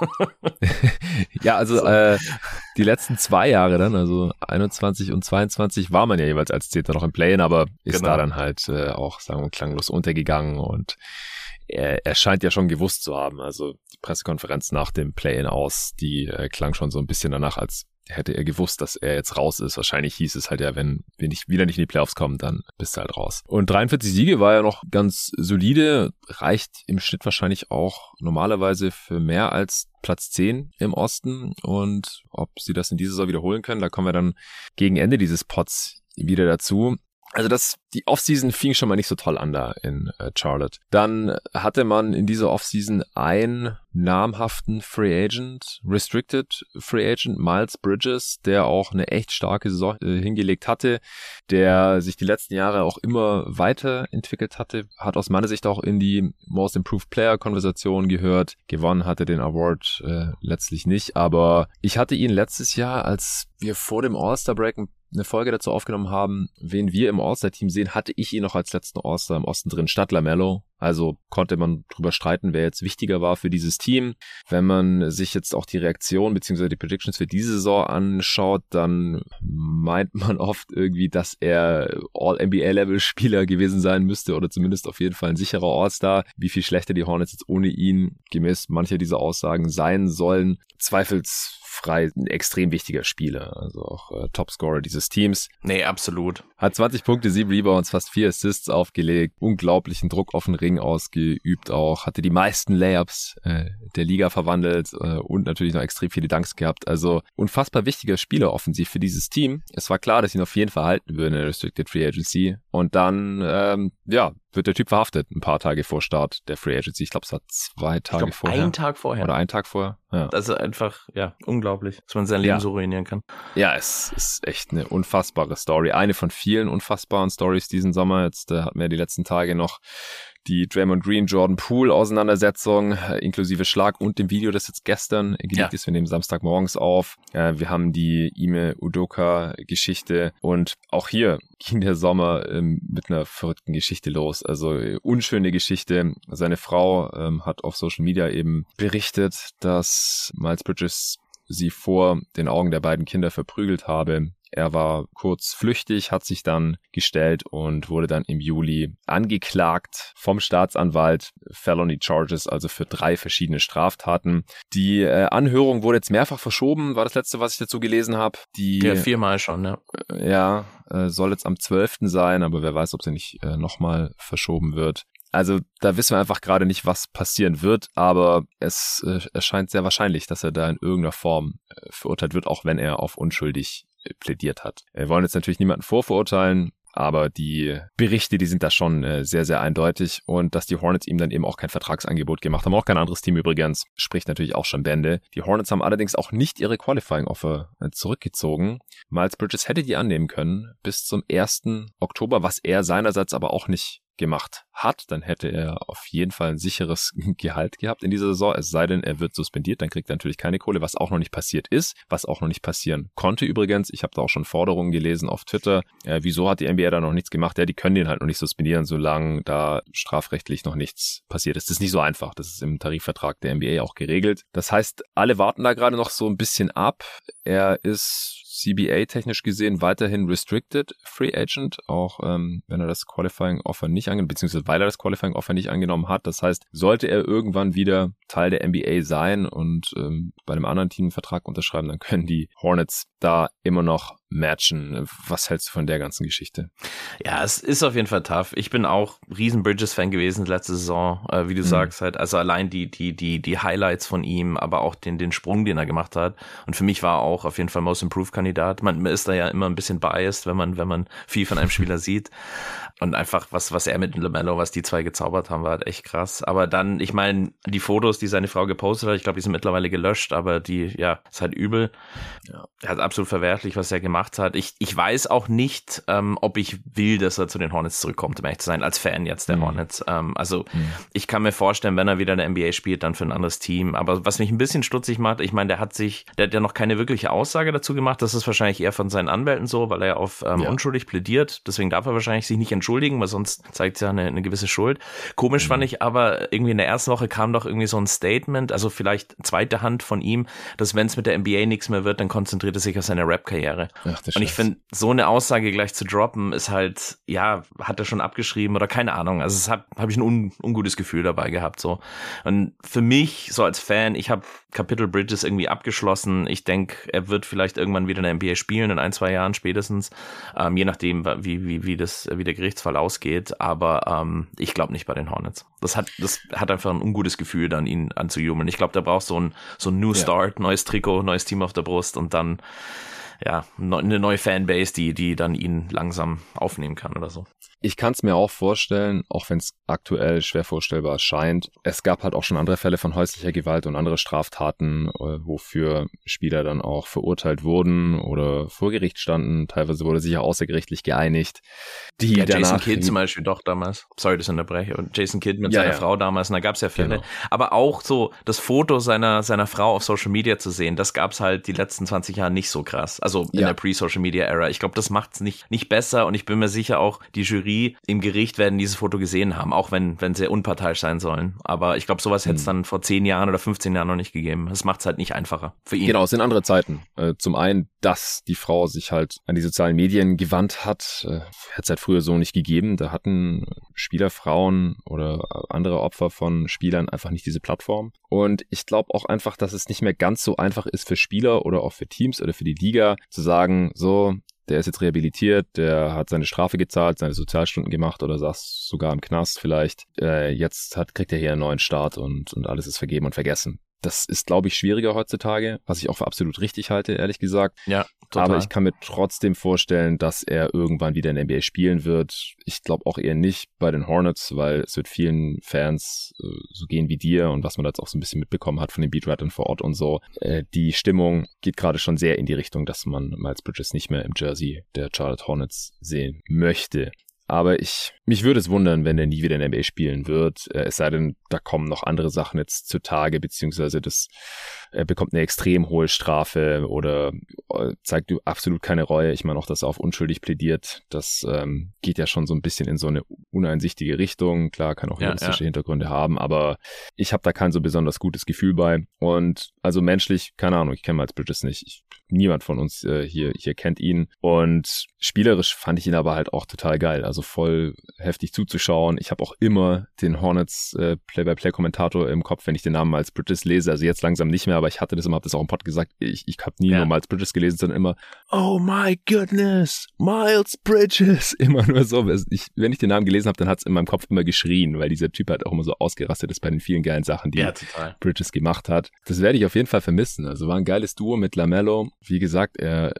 ja, also so. äh, die letzten zwei Jahre dann, also 21 und 22 war man ja jeweils als Zehnter noch im Play-In, aber ist genau. da dann halt äh, auch, sagen wir, klanglos untergegangen und er, er scheint ja schon gewusst zu haben. Also die Pressekonferenz nach dem Play-In aus, die äh, klang schon so ein bisschen danach, als hätte er gewusst, dass er jetzt raus ist. Wahrscheinlich hieß es halt ja, wenn wir nicht, wieder nicht in die Playoffs kommen, dann bist du halt raus. Und 43 Siege war ja noch ganz solide, reicht im Schnitt wahrscheinlich auch normalerweise für mehr als Platz 10 im Osten. Und ob sie das in dieser Saison wiederholen können, da kommen wir dann gegen Ende dieses Pots wieder dazu. Also das, die Offseason fing schon mal nicht so toll an da in äh, Charlotte. Dann hatte man in dieser Offseason einen namhaften Free Agent, Restricted Free Agent, Miles Bridges, der auch eine echt starke Saison äh, hingelegt hatte, der sich die letzten Jahre auch immer weiterentwickelt hatte, hat aus meiner Sicht auch in die Most Improved Player Konversation gehört. Gewonnen hatte den Award äh, letztlich nicht, aber ich hatte ihn letztes Jahr, als wir vor dem All-Star Break ein eine Folge dazu aufgenommen haben, wen wir im All-Star-Team sehen, hatte ich ihn noch als letzten All-Star im Osten drin, statt Lamello. Also konnte man drüber streiten, wer jetzt wichtiger war für dieses Team. Wenn man sich jetzt auch die Reaktion bzw. die Predictions für diese Saison anschaut, dann meint man oft irgendwie, dass er All-NBA-Level-Spieler gewesen sein müsste oder zumindest auf jeden Fall ein sicherer All-Star. Wie viel schlechter die Hornets jetzt ohne ihn gemäß mancher dieser Aussagen sein sollen, zweifels frei ein extrem wichtiger Spieler, also auch äh, Topscorer dieses Teams. Nee, absolut. Hat 20 Punkte, 7 Rebounds, fast 4 Assists aufgelegt, unglaublichen Druck auf den Ring ausgeübt auch, hatte die meisten Layups äh, der Liga verwandelt äh, und natürlich noch extrem viele Dunks gehabt. Also unfassbar wichtiger Spieler offensiv für dieses Team. Es war klar, dass ihn auf jeden Fall halten würden in der Restricted Free Agency. Und dann, ähm, ja, wird der Typ verhaftet, ein paar Tage vor Start der Free Agency. Ich glaube, es war zwei Tage glaub, vorher. Ein Tag vorher. Oder ein Tag vorher. Ja. Das ist einfach, ja, unglaublich, dass man sein Leben ja. so ruinieren kann. Ja, es ist echt eine unfassbare Story. Eine von vielen unfassbaren Stories diesen Sommer. Jetzt äh, hatten wir die letzten Tage noch die Draymond Green Jordan Poole Auseinandersetzung äh, inklusive Schlag und dem Video, das jetzt gestern geleakt ja. ist. Wir nehmen Samstagmorgens auf. Äh, wir haben die Ime Udoka Geschichte und auch hier ging der Sommer ähm, mit einer verrückten Geschichte los. Also äh, unschöne Geschichte. Seine Frau ähm, hat auf Social Media eben berichtet, dass Miles Bridges sie vor den Augen der beiden Kinder verprügelt habe. Er war kurz flüchtig, hat sich dann gestellt und wurde dann im Juli angeklagt vom Staatsanwalt. Felony Charges, also für drei verschiedene Straftaten. Die äh, Anhörung wurde jetzt mehrfach verschoben, war das letzte, was ich dazu gelesen habe. Die, ja, viermal schon, ja. Äh, ja, äh, soll jetzt am 12. sein, aber wer weiß, ob sie nicht äh, nochmal verschoben wird. Also da wissen wir einfach gerade nicht, was passieren wird, aber es äh, erscheint sehr wahrscheinlich, dass er da in irgendeiner Form äh, verurteilt wird, auch wenn er auf unschuldig plädiert hat. Wir wollen jetzt natürlich niemanden vorverurteilen, aber die Berichte, die sind da schon äh, sehr, sehr eindeutig und dass die Hornets ihm dann eben auch kein Vertragsangebot gemacht haben, auch kein anderes Team übrigens, spricht natürlich auch schon Bände. Die Hornets haben allerdings auch nicht ihre Qualifying-Offer äh, zurückgezogen. Miles Bridges hätte die annehmen können bis zum 1. Oktober, was er seinerseits aber auch nicht gemacht hat, dann hätte er auf jeden Fall ein sicheres Gehalt gehabt in dieser Saison. Es sei denn, er wird suspendiert, dann kriegt er natürlich keine Kohle, was auch noch nicht passiert ist, was auch noch nicht passieren konnte übrigens. Ich habe da auch schon Forderungen gelesen auf Twitter. Äh, wieso hat die NBA da noch nichts gemacht? Ja, die können den halt noch nicht suspendieren, solange da strafrechtlich noch nichts passiert ist. Das ist nicht so einfach. Das ist im Tarifvertrag der NBA auch geregelt. Das heißt, alle warten da gerade noch so ein bisschen ab. Er ist CBA-technisch gesehen weiterhin Restricted Free Agent, auch ähm, wenn er das Qualifying Offer nicht angenommen, beziehungsweise weil er das Qualifying Offer nicht angenommen hat. Das heißt, sollte er irgendwann wieder Teil der NBA sein und ähm, bei einem anderen Team einen Vertrag unterschreiben, dann können die Hornets da immer noch matchen. Was hältst du von der ganzen Geschichte? Ja, es ist auf jeden Fall tough. Ich bin auch riesen Bridges-Fan gewesen letzte Saison, äh, wie du mhm. sagst halt. Also allein die, die, die, die Highlights von ihm, aber auch den, den Sprung, den er gemacht hat. Und für mich war er auch auf jeden Fall Most Improved Kandidat. Man, man ist da ja immer ein bisschen biased, wenn man, wenn man viel von einem Spieler sieht. Und einfach, was, was er mit LaMelo, was die zwei gezaubert haben, war halt echt krass. Aber dann, ich meine, die Fotos, die seine Frau gepostet hat, ich glaube, die sind mittlerweile gelöscht, aber die, ja, ist halt übel. Ja. Er hat absolut verwerflich, was er gemacht hat. Ich, ich weiß auch nicht, ähm, ob ich will, dass er zu den Hornets zurückkommt, um ehrlich zu sein, als Fan jetzt der mhm. Hornets. Ähm, also, mhm. ich kann mir vorstellen, wenn er wieder in der NBA spielt, dann für ein anderes Team. Aber was mich ein bisschen stutzig macht, ich meine, der hat sich, der hat ja noch keine wirkliche Aussage dazu gemacht. Das ist wahrscheinlich eher von seinen Anwälten so, weil er auf ähm, ja. unschuldig plädiert. Deswegen darf er wahrscheinlich sich nicht entschuldigen weil sonst zeigt es ja eine, eine gewisse Schuld. Komisch mhm. fand ich aber, irgendwie in der ersten Woche kam doch irgendwie so ein Statement, also vielleicht zweite Hand von ihm, dass wenn es mit der NBA nichts mehr wird, dann konzentriert er sich auf seine Rap-Karriere. Und ich finde, so eine Aussage gleich zu droppen, ist halt, ja, hat er schon abgeschrieben oder keine Ahnung. Also es habe hab ich ein un, ungutes Gefühl dabei gehabt. so. Und für mich, so als Fan, ich habe Capital Bridges irgendwie abgeschlossen. Ich denke, er wird vielleicht irgendwann wieder in der NBA spielen, in ein, zwei Jahren spätestens. Ähm, je nachdem, wie, wie, wie, das, wie der Gerichtsfall ausgeht. Aber ähm, ich glaube nicht bei den Hornets. Das hat, das hat einfach ein ungutes Gefühl, dann ihn anzujubeln. Ich glaube, da braucht so ein, so ein New Start, ja. neues Trikot, neues Team auf der Brust und dann ja, eine neue Fanbase, die, die dann ihn langsam aufnehmen kann oder so. Ich kann es mir auch vorstellen, auch wenn es aktuell schwer vorstellbar scheint. Es gab halt auch schon andere Fälle von häuslicher Gewalt und andere Straftaten, äh, wofür Spieler dann auch verurteilt wurden oder vor Gericht standen. Teilweise wurde sich ja außergerichtlich geeinigt. Die ja, Jason Kidd zum Beispiel doch damals. Sorry, das unterbreche. Und Jason Kidd mit ja, seiner ja. Frau damals. Und da gab es ja Fälle. Genau. Aber auch so das Foto seiner, seiner Frau auf Social Media zu sehen, das gab es halt die letzten 20 Jahre nicht so krass. Also in der Pre-Social Media Era. Ich glaube, das macht es nicht, nicht besser und ich bin mir sicher auch, die Jury im Gericht werden dieses Foto gesehen haben, auch wenn, wenn sie unparteiisch sein sollen. Aber ich glaube, sowas hätte es hm. dann vor 10 Jahren oder 15 Jahren noch nicht gegeben. Das macht es halt nicht einfacher für ihn. Genau, es sind andere Zeiten. Äh, zum einen, dass die Frau sich halt an die sozialen Medien gewandt hat, äh, hat es halt früher so nicht gegeben. Da hatten Spielerfrauen oder andere Opfer von Spielern einfach nicht diese Plattform. Und ich glaube auch einfach, dass es nicht mehr ganz so einfach ist für Spieler oder auch für Teams oder für die Liga zu sagen, so, der ist jetzt rehabilitiert, der hat seine Strafe gezahlt, seine Sozialstunden gemacht oder saß sogar im Knast vielleicht. Äh, jetzt hat, kriegt er hier einen neuen Start und, und alles ist vergeben und vergessen. Das ist, glaube ich, schwieriger heutzutage, was ich auch für absolut richtig halte, ehrlich gesagt. Ja, total. Aber ich kann mir trotzdem vorstellen, dass er irgendwann wieder in der NBA spielen wird. Ich glaube auch eher nicht bei den Hornets, weil es wird vielen Fans äh, so gehen wie dir und was man jetzt auch so ein bisschen mitbekommen hat von den Beatwritern vor Ort und so. Äh, die Stimmung geht gerade schon sehr in die Richtung, dass man Miles Bridges nicht mehr im Jersey der Charlotte Hornets sehen möchte. Aber ich, mich würde es wundern, wenn er nie wieder in der NBA spielen wird. Äh, es sei denn, da kommen noch andere Sachen jetzt zutage, beziehungsweise das, er bekommt eine extrem hohe Strafe oder äh, zeigt absolut keine Reue. Ich meine auch, dass er auf unschuldig plädiert. Das ähm, geht ja schon so ein bisschen in so eine uneinsichtige Richtung. Klar, kann auch juristische ja, ja. Hintergründe haben, aber ich habe da kein so besonders gutes Gefühl bei. Und also menschlich, keine Ahnung, ich kenne Miles Bridges nicht. Ich, niemand von uns äh, hier, hier kennt ihn. Und spielerisch fand ich ihn aber halt auch total geil. Also voll heftig zuzuschauen. Ich habe auch immer den Hornets äh, Play-by-Play-Kommentator im Kopf, wenn ich den Namen Miles Bridges lese. Also jetzt langsam nicht mehr, aber ich hatte das immer, habe das auch im Pod gesagt. Ich, ich habe nie ja. nur Miles Bridges gelesen, sondern immer, oh my goodness, Miles Bridges. Immer nur so. Ich, wenn ich den Namen gelesen habe, dann hat es in meinem Kopf immer geschrien, weil dieser Typ halt auch immer so ausgerastet ist bei den vielen geilen Sachen, die ja, Bridges gemacht hat. Das werde ich auf jeden Fall vermissen. Also war ein geiles Duo mit Lamello. Wie gesagt, er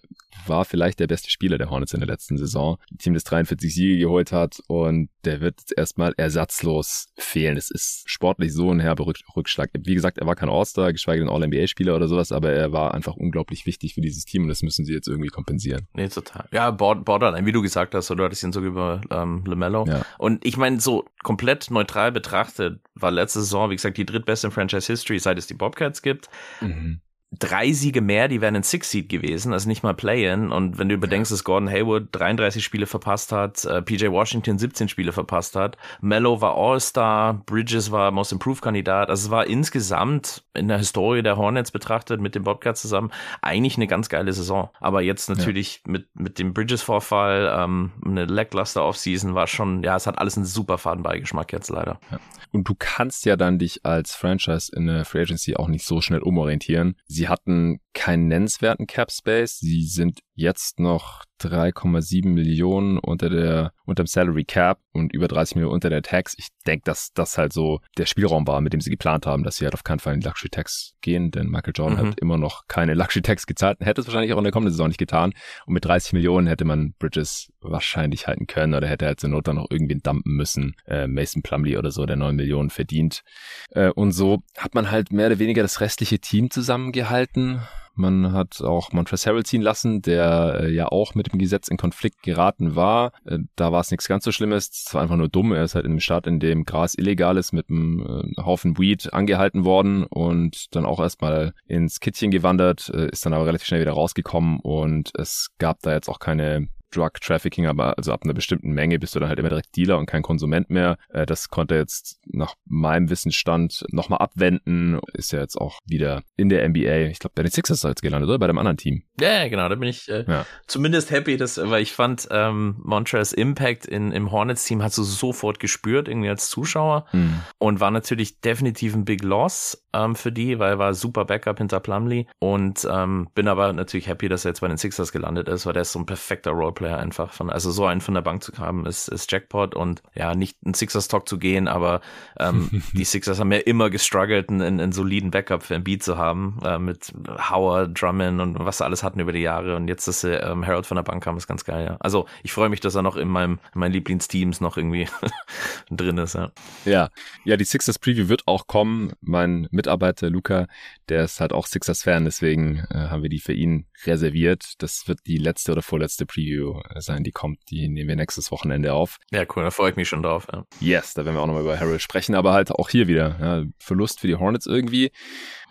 war vielleicht der beste Spieler der Hornets in der letzten Saison. Ein Team, das 43 Siege geholt hat und der wird jetzt erstmal ersatzlos fehlen. Es ist sportlich so ein herber Rückschlag. Wie gesagt, er war kein All-Star, geschweige denn All-NBA-Spieler oder sowas, aber er war einfach unglaublich wichtig für dieses Team und das müssen sie jetzt irgendwie kompensieren. Nee, total. Ja, Borderline, wie du gesagt hast, oder du hattest ihn sogar über ähm, LaMelo. Ja. Und ich meine, so komplett neutral betrachtet war letzte Saison, wie gesagt, die drittbeste Franchise-History, seit es die Bobcats gibt. Mhm drei Siege mehr, die wären ein Six-Seed gewesen, also nicht mal Play-In. Und wenn du überdenkst, dass Gordon Hayward 33 Spiele verpasst hat, äh, PJ Washington 17 Spiele verpasst hat, Mello war All-Star, Bridges war Most Improved-Kandidat. Also es war insgesamt in der Historie der Hornets betrachtet mit dem Bobcat zusammen eigentlich eine ganz geile Saison. Aber jetzt natürlich ja. mit, mit dem Bridges-Vorfall, ähm, eine lackluster Offseason war schon, ja, es hat alles einen super Fadenbeigeschmack jetzt leider. Ja. Und du kannst ja dann dich als Franchise in der Free Agency auch nicht so schnell umorientieren. Sie hatten keinen nennenswerten Cap Space. Sie sind jetzt noch 3,7 Millionen unter der unter dem Salary Cap und über 30 Millionen unter der Tax. Ich denke, dass das halt so der Spielraum war, mit dem sie geplant haben, dass sie halt auf keinen Fall in die Luxury Tax gehen, denn Michael Jordan mhm. hat immer noch keine Luxury Tax gezahlt, hätte es wahrscheinlich auch in der kommenden Saison nicht getan. Und mit 30 Millionen hätte man Bridges wahrscheinlich halten können oder hätte halt zur Not dann noch irgendwen dumpen müssen. Äh, Mason Plumley oder so, der 9 Millionen verdient. Äh, und so hat man halt mehr oder weniger das restliche Team zusammengehalten man hat auch Montrezl Harrell ziehen lassen, der äh, ja auch mit dem Gesetz in Konflikt geraten war. Äh, da war es nichts ganz so Schlimmes. Es war einfach nur dumm. Er ist halt in einem Staat, in dem Gras illegal ist, mit einem äh, Haufen Weed angehalten worden und dann auch erstmal ins Kittchen gewandert, äh, ist dann aber relativ schnell wieder rausgekommen und es gab da jetzt auch keine Drug Trafficking, aber also ab einer bestimmten Menge bist du dann halt immer direkt Dealer und kein Konsument mehr. Äh, das konnte jetzt nach meinem Wissensstand nochmal abwenden. Ist ja jetzt auch wieder in der NBA. Ich glaube, bei den Sixers ist er jetzt gelandet, oder? Bei dem anderen Team. Ja, genau. Da bin ich äh, ja. zumindest happy, dass, weil ich fand, ähm, Montrezls Impact in, im Hornets-Team hast du sofort gespürt, irgendwie als Zuschauer. Mhm. Und war natürlich definitiv ein Big Loss ähm, für die, weil er war super Backup hinter Plumlee. Und ähm, bin aber natürlich happy, dass er jetzt bei den Sixers gelandet ist, weil der ist so ein perfekter Roleplayer Player einfach von, also so einen von der Bank zu haben, ist, ist Jackpot und ja, nicht ein Sixers Talk zu gehen, aber ähm, die Sixers haben ja immer gestruggelt, einen, einen soliden Backup für ein Beat zu haben, äh, mit Howard, Drummond und was sie alles hatten über die Jahre und jetzt, dass sie ähm, Harold von der Bank haben, ist ganz geil, ja. Also ich freue mich, dass er noch in meinem, in meinen Lieblingsteams noch irgendwie drin ist, ja. Ja, ja, die Sixers Preview wird auch kommen. Mein Mitarbeiter Luca, der ist halt auch Sixers-Fan, deswegen äh, haben wir die für ihn reserviert. Das wird die letzte oder vorletzte Preview äh, sein, die kommt. Die nehmen wir nächstes Wochenende auf. Ja, cool, da freue ich mich schon drauf. Ja. Yes, da werden wir auch nochmal über Harold sprechen, aber halt auch hier wieder. Ja, Verlust für die Hornets irgendwie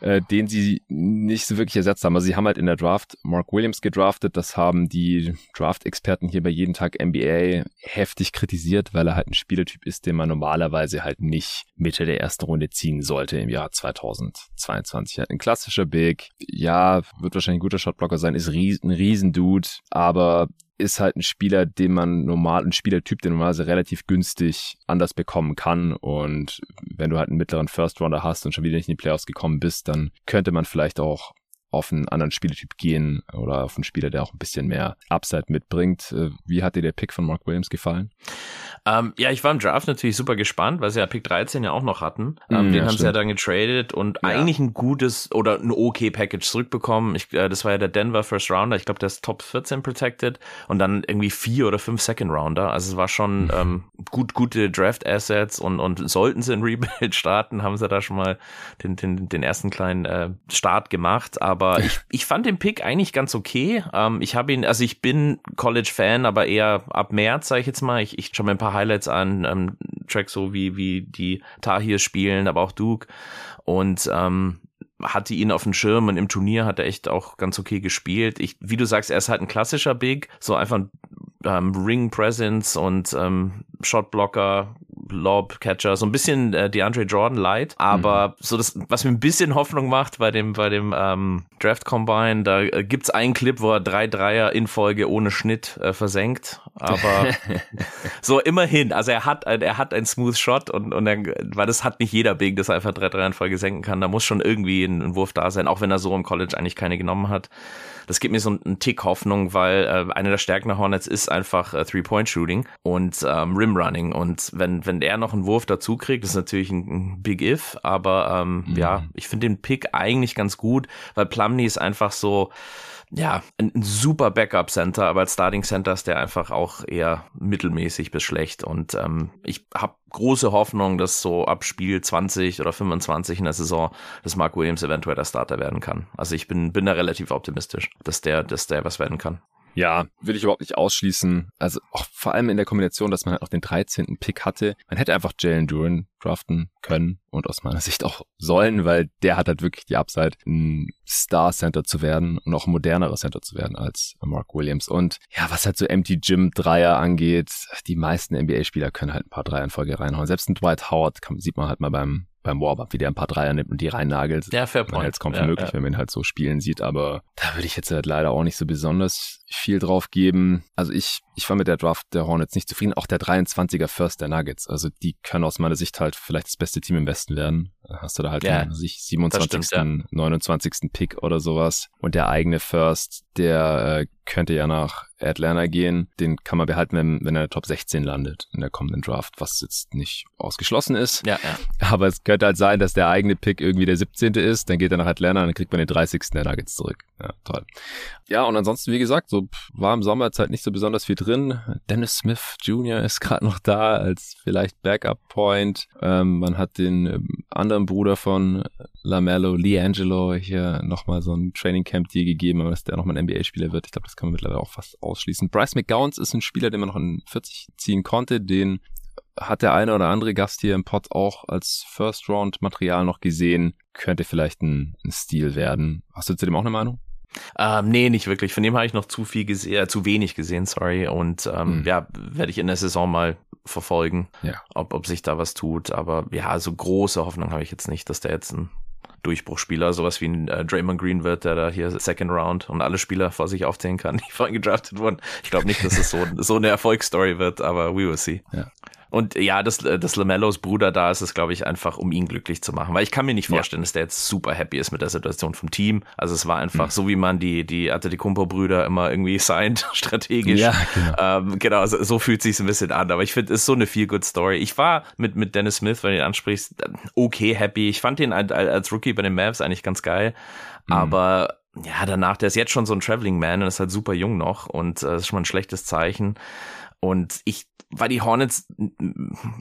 äh, den sie nicht so wirklich ersetzt haben. Also sie haben halt in der Draft Mark Williams gedraftet. Das haben die Draft-Experten hier bei jeden Tag NBA heftig kritisiert, weil er halt ein Spielertyp ist, den man normalerweise halt nicht Mitte der ersten Runde ziehen sollte im Jahr 2022. Halt ein klassischer Big. Ja, wird wahrscheinlich ein guter Shotblocker sein, ist ein Riesendude, aber ist halt ein Spieler, den man normal, ein Spielertyp, den normalerweise relativ günstig anders bekommen kann. Und wenn du halt einen mittleren First Rounder hast und schon wieder nicht in die Playoffs gekommen bist, dann könnte man vielleicht auch auf einen anderen Spieltyp gehen oder auf einen Spieler, der auch ein bisschen mehr Upside mitbringt. Äh, wie hat dir der Pick von Mark Williams gefallen? Ähm, ja, ich war im Draft natürlich super gespannt, weil sie ja Pick 13 ja auch noch hatten. Ähm, mm, den ja, haben stimmt. sie ja dann getradet und ja. eigentlich ein gutes oder ein okay Package zurückbekommen. Ich, äh, das war ja der Denver First Rounder. Ich glaube, der ist Top 14 protected und dann irgendwie vier oder fünf Second Rounder. Also es war schon mhm. ähm, gut, gute Draft Assets und, und sollten sie in Rebuild starten, haben sie da schon mal den, den, den ersten kleinen äh, Start gemacht. Aber ich, ich fand den Pick eigentlich ganz okay. Ähm, ich habe ihn, also ich bin College-Fan, aber eher ab März, sage ich jetzt mal. Ich, ich schaue mir ein paar Highlights an, ähm, Tracks so wie, wie die Tahirs spielen, aber auch Duke. Und ähm, hatte ihn auf dem Schirm und im Turnier hat er echt auch ganz okay gespielt. Ich, wie du sagst, er ist halt ein klassischer Big, so einfach ein ähm, Ring Presence und ähm, Shotblocker, Lob Catcher, so ein bisschen äh, DeAndre Jordan light, aber mhm. so das, was mir ein bisschen Hoffnung macht bei dem bei dem ähm, Draft Combine, da äh, gibt's einen Clip, wo er drei Dreier in Folge ohne Schnitt äh, versenkt, aber so immerhin, also er hat er hat einen Smooth Shot und und er, weil das hat nicht jeder Big, dass er einfach drei Dreier in Folge senken kann, da muss schon irgendwie ein, ein Wurf da sein, auch wenn er so im College eigentlich keine genommen hat das gibt mir so einen Tick Hoffnung, weil äh, eine der Stärken der Hornets ist einfach äh, Three-Point-Shooting und ähm, Rim-Running. Und wenn, wenn er noch einen Wurf dazu kriegt, ist natürlich ein, ein Big If, aber ähm, mhm. ja, ich finde den Pick eigentlich ganz gut, weil Plumney ist einfach so, ja, ein, super Backup-Center, aber als Starting-Center ist der einfach auch eher mittelmäßig bis schlecht. Und ähm, ich habe große Hoffnung, dass so ab Spiel 20 oder 25 in der Saison, dass Mark Williams eventuell der Starter werden kann. Also ich bin, bin da relativ optimistisch, dass der, dass der was werden kann. Ja, will ich überhaupt nicht ausschließen. Also auch vor allem in der Kombination, dass man halt noch den 13. Pick hatte. Man hätte einfach Jalen Duran draften können und aus meiner Sicht auch sollen, weil der hat halt wirklich die Upside, ein Star Center zu werden und auch ein modernerer Center zu werden als Mark Williams. Und ja, was halt so Empty Gym Dreier angeht, die meisten NBA-Spieler können halt ein paar Dreier in Folge reinhauen. Selbst ein Dwight Howard kann, sieht man halt mal beim beim Warm-Up, wie der ein paar Dreier nimmt und die reinnagelt. Ja, fair point. Man hält es kaum für ja, möglich, ja. wenn man ihn halt so spielen sieht, aber da würde ich jetzt halt leider auch nicht so besonders viel drauf geben. Also ich, ich war mit der Draft der Hornets nicht zufrieden. Auch der 23er First der Nuggets. Also die können aus meiner Sicht halt vielleicht das beste Team im Westen werden. Hast du da halt ja, sich 27., stimmt, ja. 29. Pick oder sowas. Und der eigene First, der äh, könnte ja nach Atlanta gehen. Den kann man behalten, wenn, wenn er Top 16 landet in der kommenden Draft, was jetzt nicht ausgeschlossen ist. Ja, ja. Aber es könnte halt sein, dass der eigene Pick irgendwie der 17. ist, dann geht er nach Atlanta und dann kriegt man den 30. der Nuggets zurück. Ja, toll. Ja, und ansonsten, wie gesagt, so war im Sommer jetzt halt nicht so besonders viel drin. Dennis Smith Jr. ist gerade noch da als vielleicht Backup Point. Ähm, man hat den ähm, anderen Bruder von Lamello, Leangelo, hier nochmal so ein Training Camp Deal gegeben, dass der nochmal ein NBA-Spieler wird. Ich glaube, das kann man mittlerweile auch fast ausschließen. Bryce McGowans ist ein Spieler, den man noch in 40 ziehen konnte, den hat der eine oder andere Gast hier im Pod auch als First Round Material noch gesehen. Könnte vielleicht ein, ein Stil werden. Hast du zu dem auch eine Meinung? Ähm, nee, nicht wirklich. Von dem habe ich noch zu viel gesehen, äh, zu wenig gesehen, sorry. Und ähm, mhm. ja, werde ich in der Saison mal verfolgen, ja. ob, ob sich da was tut. Aber ja, so große Hoffnung habe ich jetzt nicht, dass der jetzt ein Durchbruchspieler, sowas wie ein äh, Draymond Green wird, der da hier Second Round und alle Spieler vor sich aufzählen kann, die vorhin gedraftet wurden. Ich glaube nicht, dass es so, so eine Erfolgsstory wird, aber we will see. Ja. Und ja, das, äh, das Lamellos Bruder da ist es, glaube ich, einfach, um ihn glücklich zu machen. Weil ich kann mir nicht vorstellen, ja. dass der jetzt super happy ist mit der Situation vom Team. Also es war einfach mhm. so, wie man die, die Antetokounmpo-Brüder immer irgendwie signed, strategisch. Ja, genau. Ähm, genau, so, so fühlt sich ein bisschen an. Aber ich finde, es ist so eine feel-good-Story. Ich war mit, mit Dennis Smith, wenn du ihn ansprichst, okay happy. Ich fand ihn als Rookie bei den Mavs eigentlich ganz geil. Mhm. Aber ja, danach, der ist jetzt schon so ein Traveling Man und ist halt super jung noch und äh, das ist schon mal ein schlechtes Zeichen. Und ich weil die Hornets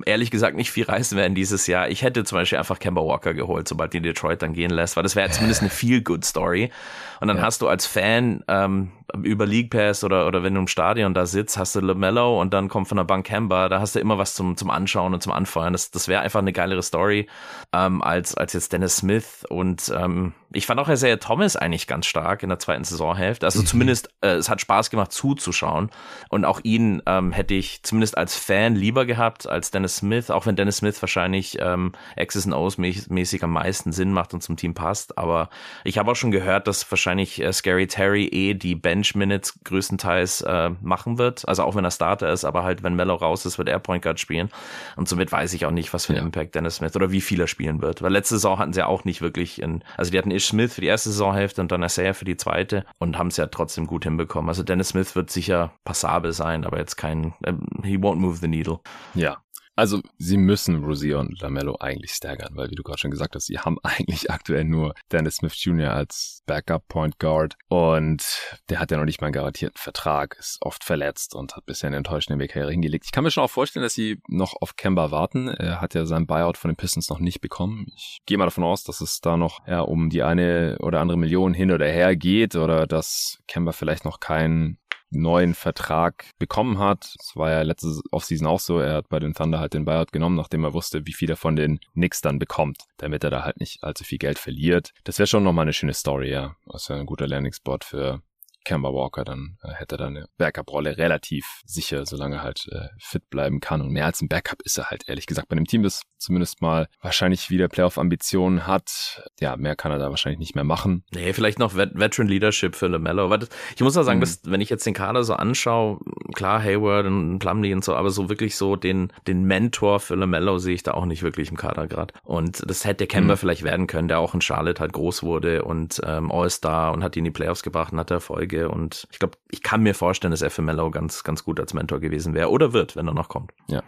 ehrlich gesagt nicht viel reißen werden dieses Jahr. Ich hätte zum Beispiel einfach Kemba Walker geholt, sobald die Detroit dann gehen lässt, weil das wäre zumindest eine Feel-Good-Story. Und dann ja. hast du als Fan ähm, über League Pass oder, oder wenn du im Stadion da sitzt, hast du LaMelo und dann kommt von der Bank Kemba, da hast du immer was zum, zum Anschauen und zum Anfeuern. Das, das wäre einfach eine geilere Story ähm, als, als jetzt Dennis Smith. Und ähm, ich fand auch Isaiah Thomas eigentlich ganz stark in der zweiten Saisonhälfte. Also mhm. zumindest, äh, es hat Spaß gemacht zuzuschauen. Und auch ihn ähm, hätte ich zumindest als Fan lieber gehabt als Dennis Smith, auch wenn Dennis Smith wahrscheinlich ähm, X's O's mäßig am meisten Sinn macht und zum Team passt. Aber ich habe auch schon gehört, dass wahrscheinlich äh, Scary Terry eh die Bench Minutes größtenteils äh, machen wird. Also auch wenn er Starter ist, aber halt wenn Mello raus ist, wird er Point Guard spielen. Und somit weiß ich auch nicht, was für einen ja. Impact Dennis Smith oder wie viel er spielen wird. Weil letzte Saison hatten sie auch nicht wirklich in, also die hatten Ish Smith für die erste Saisonhälfte und dann Isaiah für die zweite und haben es ja trotzdem gut hinbekommen. Also Dennis Smith wird sicher passabel sein, aber jetzt kein, äh, he won't move the needle. Ja, also sie müssen Rosier und Lamello eigentlich staggern, weil wie du gerade schon gesagt hast, sie haben eigentlich aktuell nur Dennis Smith Jr. als Backup Point Guard und der hat ja noch nicht mal einen garantierten Vertrag, ist oft verletzt und hat bisher eine enttäuschende Karriere hingelegt. Ich kann mir schon auch vorstellen, dass sie noch auf Kemba warten. Er hat ja seinen Buyout von den Pistons noch nicht bekommen. Ich gehe mal davon aus, dass es da noch ja, um die eine oder andere Million hin oder her geht oder dass Kemba vielleicht noch keinen neuen Vertrag bekommen hat. Das war ja letzte Offseason auch so. Er hat bei den Thunder halt den Buyout genommen, nachdem er wusste, wie viel er von den Knicks dann bekommt, damit er da halt nicht allzu viel Geld verliert. Das wäre schon nochmal eine schöne Story, ja. Das wäre ein guter Landing-Spot für Kemba Walker, dann äh, hätte er da eine Backup-Rolle relativ sicher, solange er halt äh, fit bleiben kann. Und mehr als ein Backup ist er halt ehrlich gesagt bei einem Team, das zumindest mal wahrscheinlich wieder Playoff-Ambitionen hat. Ja, mehr kann er da wahrscheinlich nicht mehr machen. Nee, vielleicht noch Vet Veteran Leadership für LaMelo. Ich muss auch sagen, mhm. dass, wenn ich jetzt den Kader so anschaue, klar, Hayward und Plumlee und so, aber so wirklich so den, den Mentor für LaMelo sehe ich da auch nicht wirklich im Kader gerade. Und das hätte Kemba mhm. vielleicht werden können, der auch in Charlotte halt groß wurde und ähm, All-Star und hat ihn in die Playoffs gebracht und hat Erfolg Folge und ich glaube, ich kann mir vorstellen, dass Mello ganz, ganz gut als Mentor gewesen wäre oder wird, wenn er noch kommt. Ja.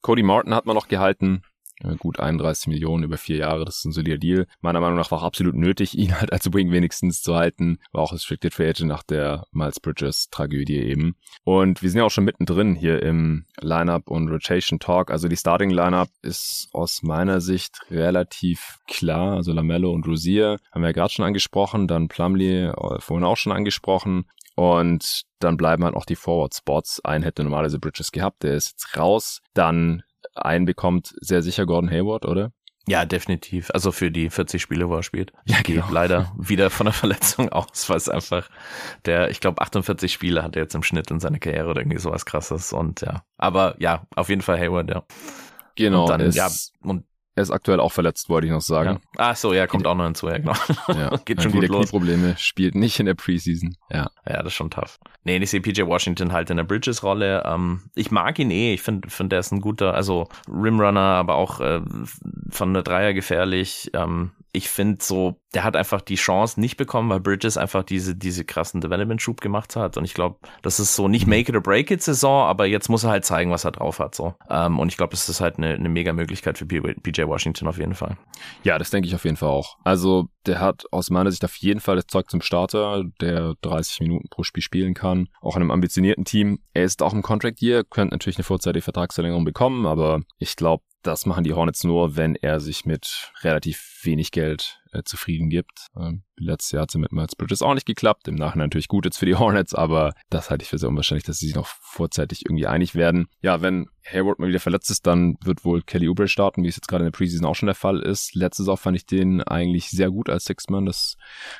Cody Martin hat man noch gehalten. Gut 31 Millionen über vier Jahre, das ist ein solider Deal. Meiner Meinung nach war auch absolut nötig, ihn halt als Wing wenigstens zu halten. War auch Restricted Free Agent nach der Miles Bridges Tragödie eben. Und wir sind ja auch schon mittendrin hier im Lineup und Rotation Talk. Also die Starting Lineup ist aus meiner Sicht relativ klar. Also Lamello und Rosier haben wir ja gerade schon angesprochen. Dann Plumlee äh, vorhin auch schon angesprochen. Und dann bleiben halt auch die Forward Spots. Einen hätte normalerweise Bridges gehabt, der ist jetzt raus. Dann einen bekommt sehr sicher Gordon Hayward, oder? Ja, definitiv. Also für die 40 Spiele, wo er spielt. Ja, geht genau. leider wieder von der Verletzung aus, weil es einfach der, ich glaube, 48 Spiele hat er jetzt im Schnitt in seiner Karriere oder irgendwie sowas krasses und ja. Aber ja, auf jeden Fall Hayward, ja. Genau. Und dann, ja, und er ist aktuell auch verletzt, wollte ich noch sagen. Ja. Ach so, ja, kommt auch noch hinzu, ja, genau. Ja, Geht schon gut los. Probleme, spielt nicht in der Preseason. Ja. Ja, das ist schon tough. Nee, ich sehe PJ Washington halt in der Bridges-Rolle. Ähm, ich mag ihn eh. Ich finde, find, der ist ein guter, also Rimrunner, aber auch äh, von der Dreier gefährlich. Ähm, ich finde so, der hat einfach die Chance nicht bekommen, weil Bridges einfach diese, diese krassen Development-Schub gemacht hat. Und ich glaube, das ist so nicht Make it or break it Saison, aber jetzt muss er halt zeigen, was er drauf hat. So. Ähm, und ich glaube, das ist halt eine, eine mega Möglichkeit für BJ Washington auf jeden Fall. Ja, das denke ich auf jeden Fall auch. Also, der hat aus meiner Sicht auf jeden Fall das Zeug zum Starter, der 30 Minuten pro Spiel spielen kann. Auch in einem ambitionierten Team. Er ist auch im Contract Year, könnte natürlich eine vorzeitige Vertragsverlängerung bekommen, aber ich glaube, das machen die Hornets nur, wenn er sich mit relativ wenig Geld äh, zufrieden gibt. Ähm, letztes Jahr hat sie mit Miles Bridges auch nicht geklappt. Im Nachhinein natürlich gut jetzt für die Hornets, aber das halte ich für sehr unwahrscheinlich, dass sie sich noch vorzeitig irgendwie einig werden. Ja, wenn Hayward mal wieder verletzt ist, dann wird wohl Kelly Oubre starten, wie es jetzt gerade in der Preseason auch schon der Fall ist. Letzte Saison fand ich den eigentlich sehr gut als Sixman. Das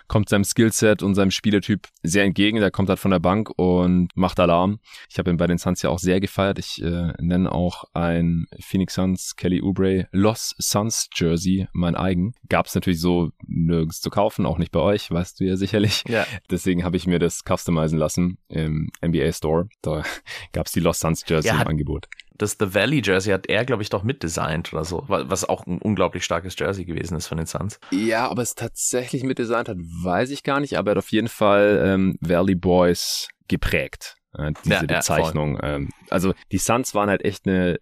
kommt seinem Skillset und seinem Spielertyp sehr entgegen. Der kommt halt von der Bank und macht Alarm. Ich habe ihn bei den Suns ja auch sehr gefeiert. Ich äh, nenne auch ein Phoenix Suns Kelly Oubre Los Suns Jersey mein eigen. Gab es natürlich so nirgends zu kaufen, auch nicht bei euch, weißt du ja sicherlich. Ja. Deswegen habe ich mir das customizen lassen im NBA Store. Da gab es die Los Suns Jersey ja, im Angebot das The Valley Jersey hat er, glaube ich, doch mitdesignt oder so, was auch ein unglaublich starkes Jersey gewesen ist von den Suns. Ja, ob es tatsächlich mitdesignt hat, weiß ich gar nicht, aber er hat auf jeden Fall ähm, Valley Boys geprägt. Äh, diese ja, Bezeichnung. Ja, ähm, also die Suns waren halt echt eine,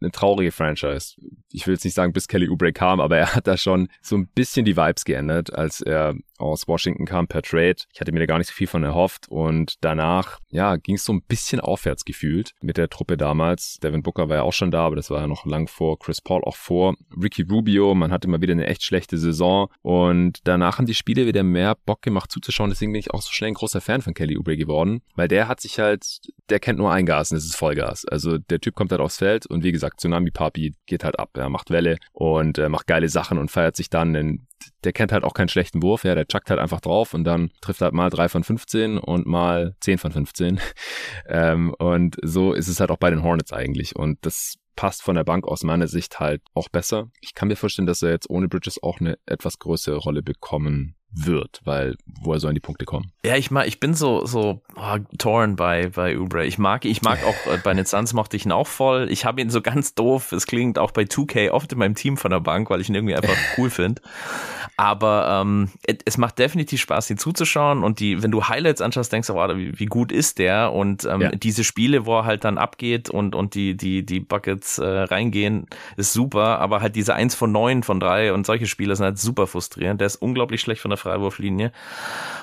eine traurige Franchise. Ich will jetzt nicht sagen, bis Kelly Oubre kam, aber er hat da schon so ein bisschen die Vibes geändert, als er aus Washington kam per Trade. Ich hatte mir da gar nicht so viel von erhofft und danach, ja, ging es so ein bisschen aufwärts gefühlt mit der Truppe damals. Devin Booker war ja auch schon da, aber das war ja noch lang vor Chris Paul auch vor. Ricky Rubio, man hatte mal wieder eine echt schlechte Saison und danach haben die Spiele wieder mehr Bock gemacht zuzuschauen. Deswegen bin ich auch so schnell ein großer Fan von Kelly Oubre geworden, weil der hat sich halt, der kennt nur ein Gas und das ist Vollgas. Also der Typ kommt halt aufs Feld und wie gesagt, Tsunami Papi geht halt ab. Er macht Welle und äh, macht geile Sachen und feiert sich dann. Denn der kennt halt auch keinen schlechten Wurf. Ja, der chuckt halt einfach drauf und dann trifft halt mal drei von 15 und mal 10 von 15. ähm, und so ist es halt auch bei den Hornets eigentlich. Und das passt von der Bank aus meiner Sicht halt auch besser. Ich kann mir vorstellen, dass er jetzt ohne Bridges auch eine etwas größere Rolle bekommen wird, weil woher sollen die Punkte kommen? Ja, ich mag, ich bin so so oh, torn bei bei Ubre. Ich mag, ich mag auch äh, bei den Suns mochte ich ihn auch voll. Ich habe ihn so ganz doof. Es klingt auch bei 2K oft in meinem Team von der Bank, weil ich ihn irgendwie einfach cool finde. Aber ähm, es macht definitiv Spaß, ihn zuzuschauen. Und die, wenn du Highlights anschaust, denkst du, oh, wie, wie gut ist der? Und ähm, ja. diese Spiele, wo er halt dann abgeht und, und die, die, die Buckets äh, reingehen, ist super. Aber halt diese eins von neun von drei und solche Spiele sind halt super frustrierend. Der ist unglaublich schlecht von der Freiwurflinie.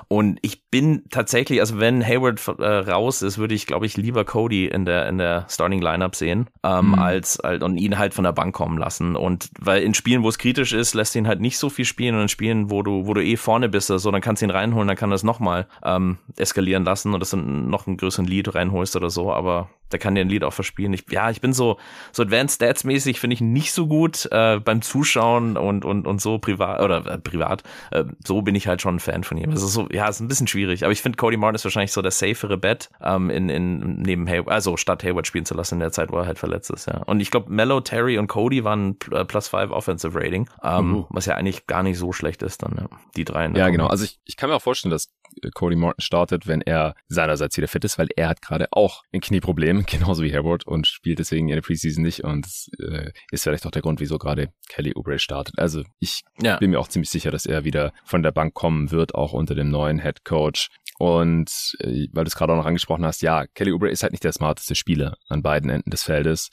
Und ich bin tatsächlich, also wenn Hayward äh, raus ist, würde ich, glaube ich, lieber Cody in der, in der Starting Lineup sehen, ähm, mhm. als halt und ihn halt von der Bank kommen lassen. Und weil in Spielen, wo es kritisch ist, lässt ihn halt nicht so viel spielen und in Spielen, wo du, wo du eh vorne bist, also, dann kannst du ihn reinholen, dann kann das nochmal ähm, eskalieren lassen und das noch einen größeren Lead reinholst oder so, aber der kann dir ein Lied auch verspielen. Ich, ja, ich bin so, so Advanced Stats mäßig finde ich nicht so gut äh, beim Zuschauen und, und, und so privat, oder äh, privat, äh, so bin ich halt schon ein Fan von ihm. Also so, ja, ist ein bisschen schwierig, aber ich finde Cody Martin ist wahrscheinlich so der safere Bet, ähm, in, in, neben Hayward, also statt Hayward spielen zu lassen in der Zeit, wo er halt verletzt ist, ja. Und ich glaube, Mello, Terry und Cody waren äh, plus 5 Offensive Rating, ähm, mhm. was ja eigentlich gar nicht so schlecht ist dann, ja. Die drei. Ja, genau. Also ich, ich kann mir auch vorstellen, dass Cody Martin startet, wenn er seinerseits wieder fit ist, weil er hat gerade auch ein Knieproblem, genauso wie Hayward und spielt deswegen in der Preseason nicht und das äh, ist vielleicht auch der Grund, wieso gerade Kelly Oubre startet. Also ich ja. bin mir auch ziemlich sicher, dass er wieder von der Bank kommen wird, auch unter dem neuen Head Coach. Und äh, weil du es gerade auch noch angesprochen hast, ja, Kelly Oubre ist halt nicht der smarteste Spieler an beiden Enden des Feldes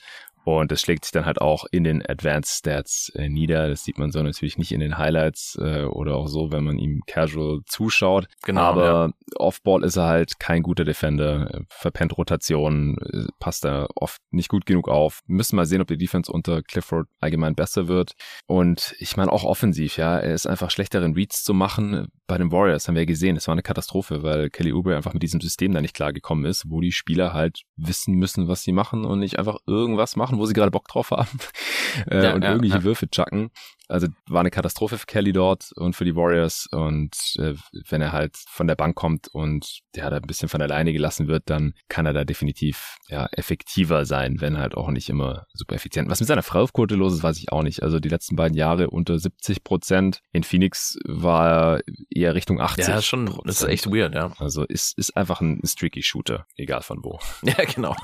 und das schlägt sich dann halt auch in den Advanced Stats äh, nieder. Das sieht man so natürlich nicht in den Highlights äh, oder auch so, wenn man ihm casual zuschaut. Genau. Aber ja. Offball ist er halt kein guter Defender, verpennt Rotationen, äh, passt da oft nicht gut genug auf. Müssen mal sehen, ob die Defense unter Clifford allgemein besser wird. Und ich meine auch offensiv, ja, er ist einfach schlechteren Reads zu machen. Bei den Warriors haben wir ja gesehen, es war eine Katastrophe, weil Kelly Oubre einfach mit diesem System da nicht klargekommen ist, wo die Spieler halt wissen müssen, was sie machen und nicht einfach irgendwas machen wo sie gerade Bock drauf haben äh, ja, und ja, irgendwelche. Würfe chucken. Also war eine Katastrophe für Kelly dort und für die Warriors. Und äh, wenn er halt von der Bank kommt und der da ein bisschen von alleine gelassen wird, dann kann er da definitiv ja effektiver sein, wenn halt auch nicht immer super effizient. Was mit seiner Freiwurfquote los ist, weiß ich auch nicht. Also die letzten beiden Jahre unter 70 Prozent. In Phoenix war er eher Richtung 80. Ja, schon, das ist echt weird, ja. Also ist, ist einfach ein streaky Shooter, egal von wo. Ja, genau.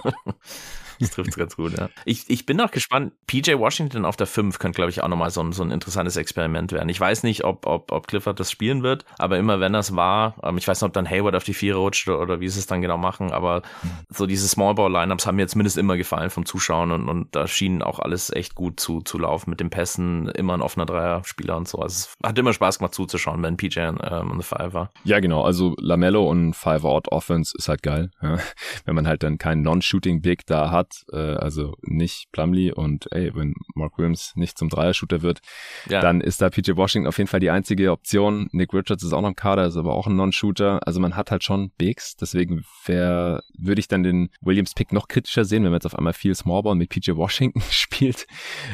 Das trifft es ganz gut, ja. Ich, ich bin auch gespannt. PJ Washington auf der 5 könnte, glaube ich, auch nochmal so so ein interessantes Experiment werden. Ich weiß nicht, ob, ob, ob Clifford das spielen wird, aber immer wenn das war, ähm, ich weiß nicht, ob dann Hayward auf die 4 rutscht oder, oder wie sie es dann genau machen, aber so diese Smallball-Lineups haben mir zumindest immer gefallen vom Zuschauen und, und da schien auch alles echt gut zu, zu laufen mit den Pässen, immer ein offener Dreier-Spieler und so. Also es hat immer Spaß gemacht zuzuschauen, wenn PJ ähm, on the Five war. Ja, genau. Also Lamello und Five-Out-Offense ist halt geil. Ja. Wenn man halt dann keinen Non-Shooting-Big da hat, äh, also nicht Plumlee und ey, wenn Mark Williams nicht zum Dreier-Shooter wird, ja. dann ist da PJ Washington auf jeden Fall die einzige Option. Nick Richards ist auch noch im Kader, ist aber auch ein Non-Shooter. Also man hat halt schon Bigs, deswegen wär, würde ich dann den Williams-Pick noch kritischer sehen, wenn man jetzt auf einmal viel Smallball mit PJ Washington spielt.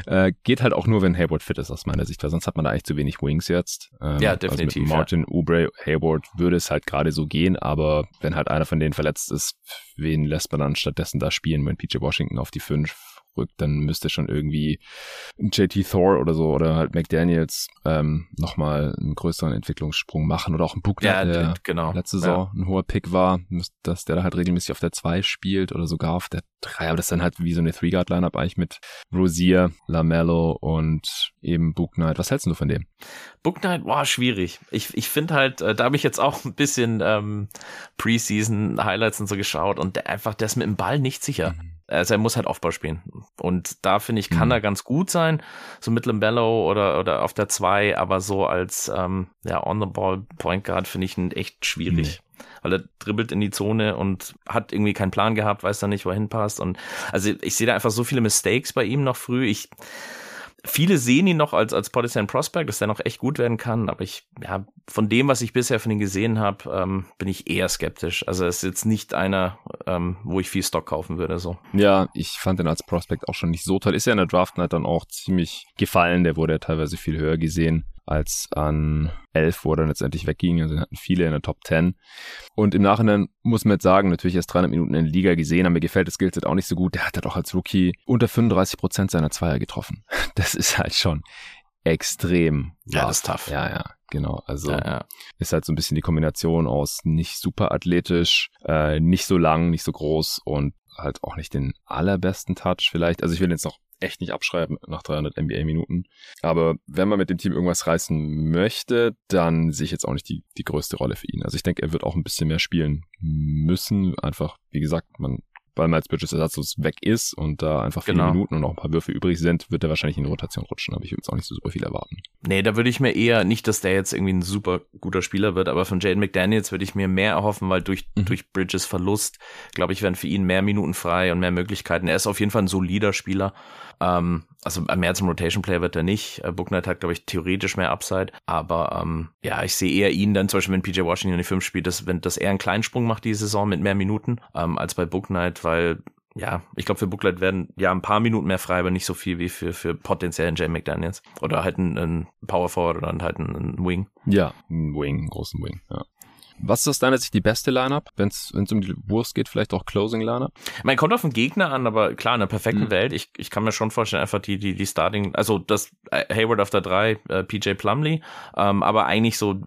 Äh, geht halt auch nur, wenn Hayward fit ist aus meiner Sicht, weil sonst hat man da eigentlich zu wenig Wings jetzt. Ähm, ja, definitiv. Also mit Martin, ja. Oubre, Hayward würde es halt gerade so gehen, aber wenn halt einer von denen verletzt ist, wen lässt man dann stattdessen da spielen, wenn PJ Washington auf die 5 rückt, dann müsste schon irgendwie JT Thor oder so oder halt McDaniels ähm, nochmal einen größeren Entwicklungssprung machen oder auch ein Book, ja, der genau. letzte Saison ja. ein hoher Pick war, dass der da halt regelmäßig auf der 2 spielt oder sogar auf der 3, aber das ist dann halt wie so eine Three-Guard-Lineup eigentlich mit Rosier, Lamello und eben Book Knight. Was hältst du von dem? Book Knight, boah, schwierig. Ich, ich finde halt, äh, da habe ich jetzt auch ein bisschen ähm, Preseason Highlights und so geschaut und der einfach, der ist mit dem Ball nicht sicher. Mhm also er muss halt Aufbau spielen. Und da finde ich, kann mhm. er ganz gut sein, so mit Lambello oder, oder auf der 2, aber so als ähm, ja, On-the-Ball Point Guard finde ich ihn echt schwierig. Nee. Weil er dribbelt in die Zone und hat irgendwie keinen Plan gehabt, weiß dann nicht, wohin passt. Und also ich sehe da einfach so viele Mistakes bei ihm noch früh. Ich Viele sehen ihn noch als, als potenziellen Prospect, dass der noch echt gut werden kann, aber ich, ja, von dem, was ich bisher von ihm gesehen habe, ähm, bin ich eher skeptisch. Also er ist jetzt nicht einer, ähm, wo ich viel Stock kaufen würde, so. Ja, ich fand ihn als Prospect auch schon nicht so toll. Ist ja in der Draft Night dann auch ziemlich gefallen, der wurde ja teilweise viel höher gesehen als an 11, wo er dann letztendlich wegging. Also hatten viele in der Top 10. Und im Nachhinein muss man jetzt sagen, natürlich erst 300 Minuten in der Liga gesehen, aber mir gefällt das Skillset auch nicht so gut. Der hat halt auch als Rookie unter 35 Prozent seiner Zweier getroffen. Das ist halt schon extrem. Ja, das ist tough. Ja, ja, genau. Also ja, ja. ist halt so ein bisschen die Kombination aus nicht super athletisch, äh, nicht so lang, nicht so groß und halt auch nicht den allerbesten Touch vielleicht. Also ich will jetzt noch echt nicht abschreiben nach 300 NBA-Minuten. Aber wenn man mit dem Team irgendwas reißen möchte, dann sehe ich jetzt auch nicht die, die größte Rolle für ihn. Also ich denke, er wird auch ein bisschen mehr spielen müssen. Einfach, wie gesagt, man weil Miles Bridges ersatzlos weg ist und da einfach viele genau. Minuten und noch ein paar Würfe übrig sind, wird er wahrscheinlich in die Rotation rutschen. Aber ich würde jetzt auch nicht so super viel erwarten. Nee, da würde ich mir eher nicht, dass der jetzt irgendwie ein super guter Spieler wird, aber von Jaden McDaniels würde ich mir mehr erhoffen, weil durch, mhm. durch Bridges Verlust, glaube ich, werden für ihn mehr Minuten frei und mehr Möglichkeiten. Er ist auf jeden Fall ein solider Spieler. Ähm, also mehr zum Rotation Player wird er nicht. Äh, Booknight hat, glaube ich, theoretisch mehr Upside. Aber ähm, ja, ich sehe eher ihn dann, zum Beispiel, wenn PJ Washington in die 5 spielt, dass, wenn, dass er einen kleinen Sprung macht die Saison mit mehr Minuten ähm, als bei Booknight, weil ja, ich glaube, für Booklet werden ja ein paar Minuten mehr frei, aber nicht so viel wie für, für potenziellen Jay McDaniels. Oder halt ein, ein Power Forward oder halt ein, ein Wing. Ja, ein Wing, einen großen Wing, ja. Was ist aus deiner Sicht die beste Lineup, wenn es um die Wurst geht, vielleicht auch Closing Lineup? Man kommt auf den Gegner an, aber klar, in einer perfekten mhm. Welt, ich, ich kann mir schon vorstellen, einfach die, die, die Starting, also das äh, Hayward auf der 3, äh, PJ Plumley, ähm, aber eigentlich so,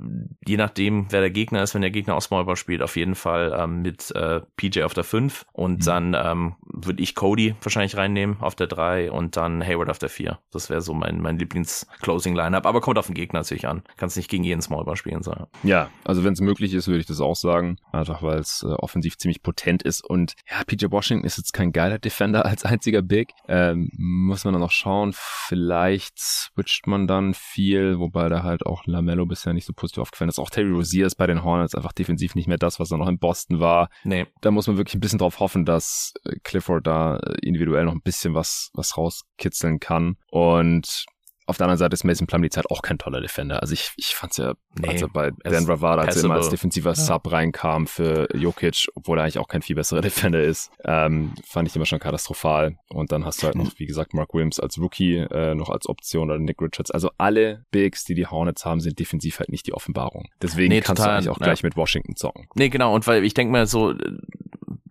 je nachdem, wer der Gegner ist, wenn der Gegner aus Smallball spielt, auf jeden Fall ähm, mit äh, PJ auf der 5 und mhm. dann ähm, würde ich Cody wahrscheinlich reinnehmen auf der 3 und dann Hayward auf der 4. Das wäre so mein, mein Lieblings-Closing-Lineup, aber kommt auf den Gegner natürlich an. Kannst nicht gegen jeden Smallball spielen, so. Ja, also wenn es möglich ist, ist, würde ich das auch sagen. Einfach weil es äh, offensiv ziemlich potent ist. Und ja, PJ Washington ist jetzt kein geiler Defender als einziger Big. Ähm, muss man dann noch schauen. Vielleicht switcht man dann viel, wobei da halt auch Lamello bisher nicht so positiv aufgefallen ist. Auch Terry Rozier ist bei den Hornets einfach defensiv nicht mehr das, was er noch in Boston war. Nee. Da muss man wirklich ein bisschen drauf hoffen, dass äh, Clifford da äh, individuell noch ein bisschen was, was rauskitzeln kann. Und auf der anderen Seite ist Mason Plum die Zeit auch kein toller Defender. Also ich, ich fand's ja, nee, als er bei Denver war, als er immer als defensiver ja. Sub reinkam für Jokic, obwohl er eigentlich auch kein viel besserer Defender ist, ähm, fand ich immer schon katastrophal. Und dann hast du halt noch, wie gesagt, Mark Williams als Rookie äh, noch als Option oder Nick Richards. Also alle Bigs, die die Hornets haben, sind defensiv halt nicht die Offenbarung. Deswegen nee, kannst total, du eigentlich auch gleich ja. mit Washington zocken. Nee, genau. Und weil ich denke mal so,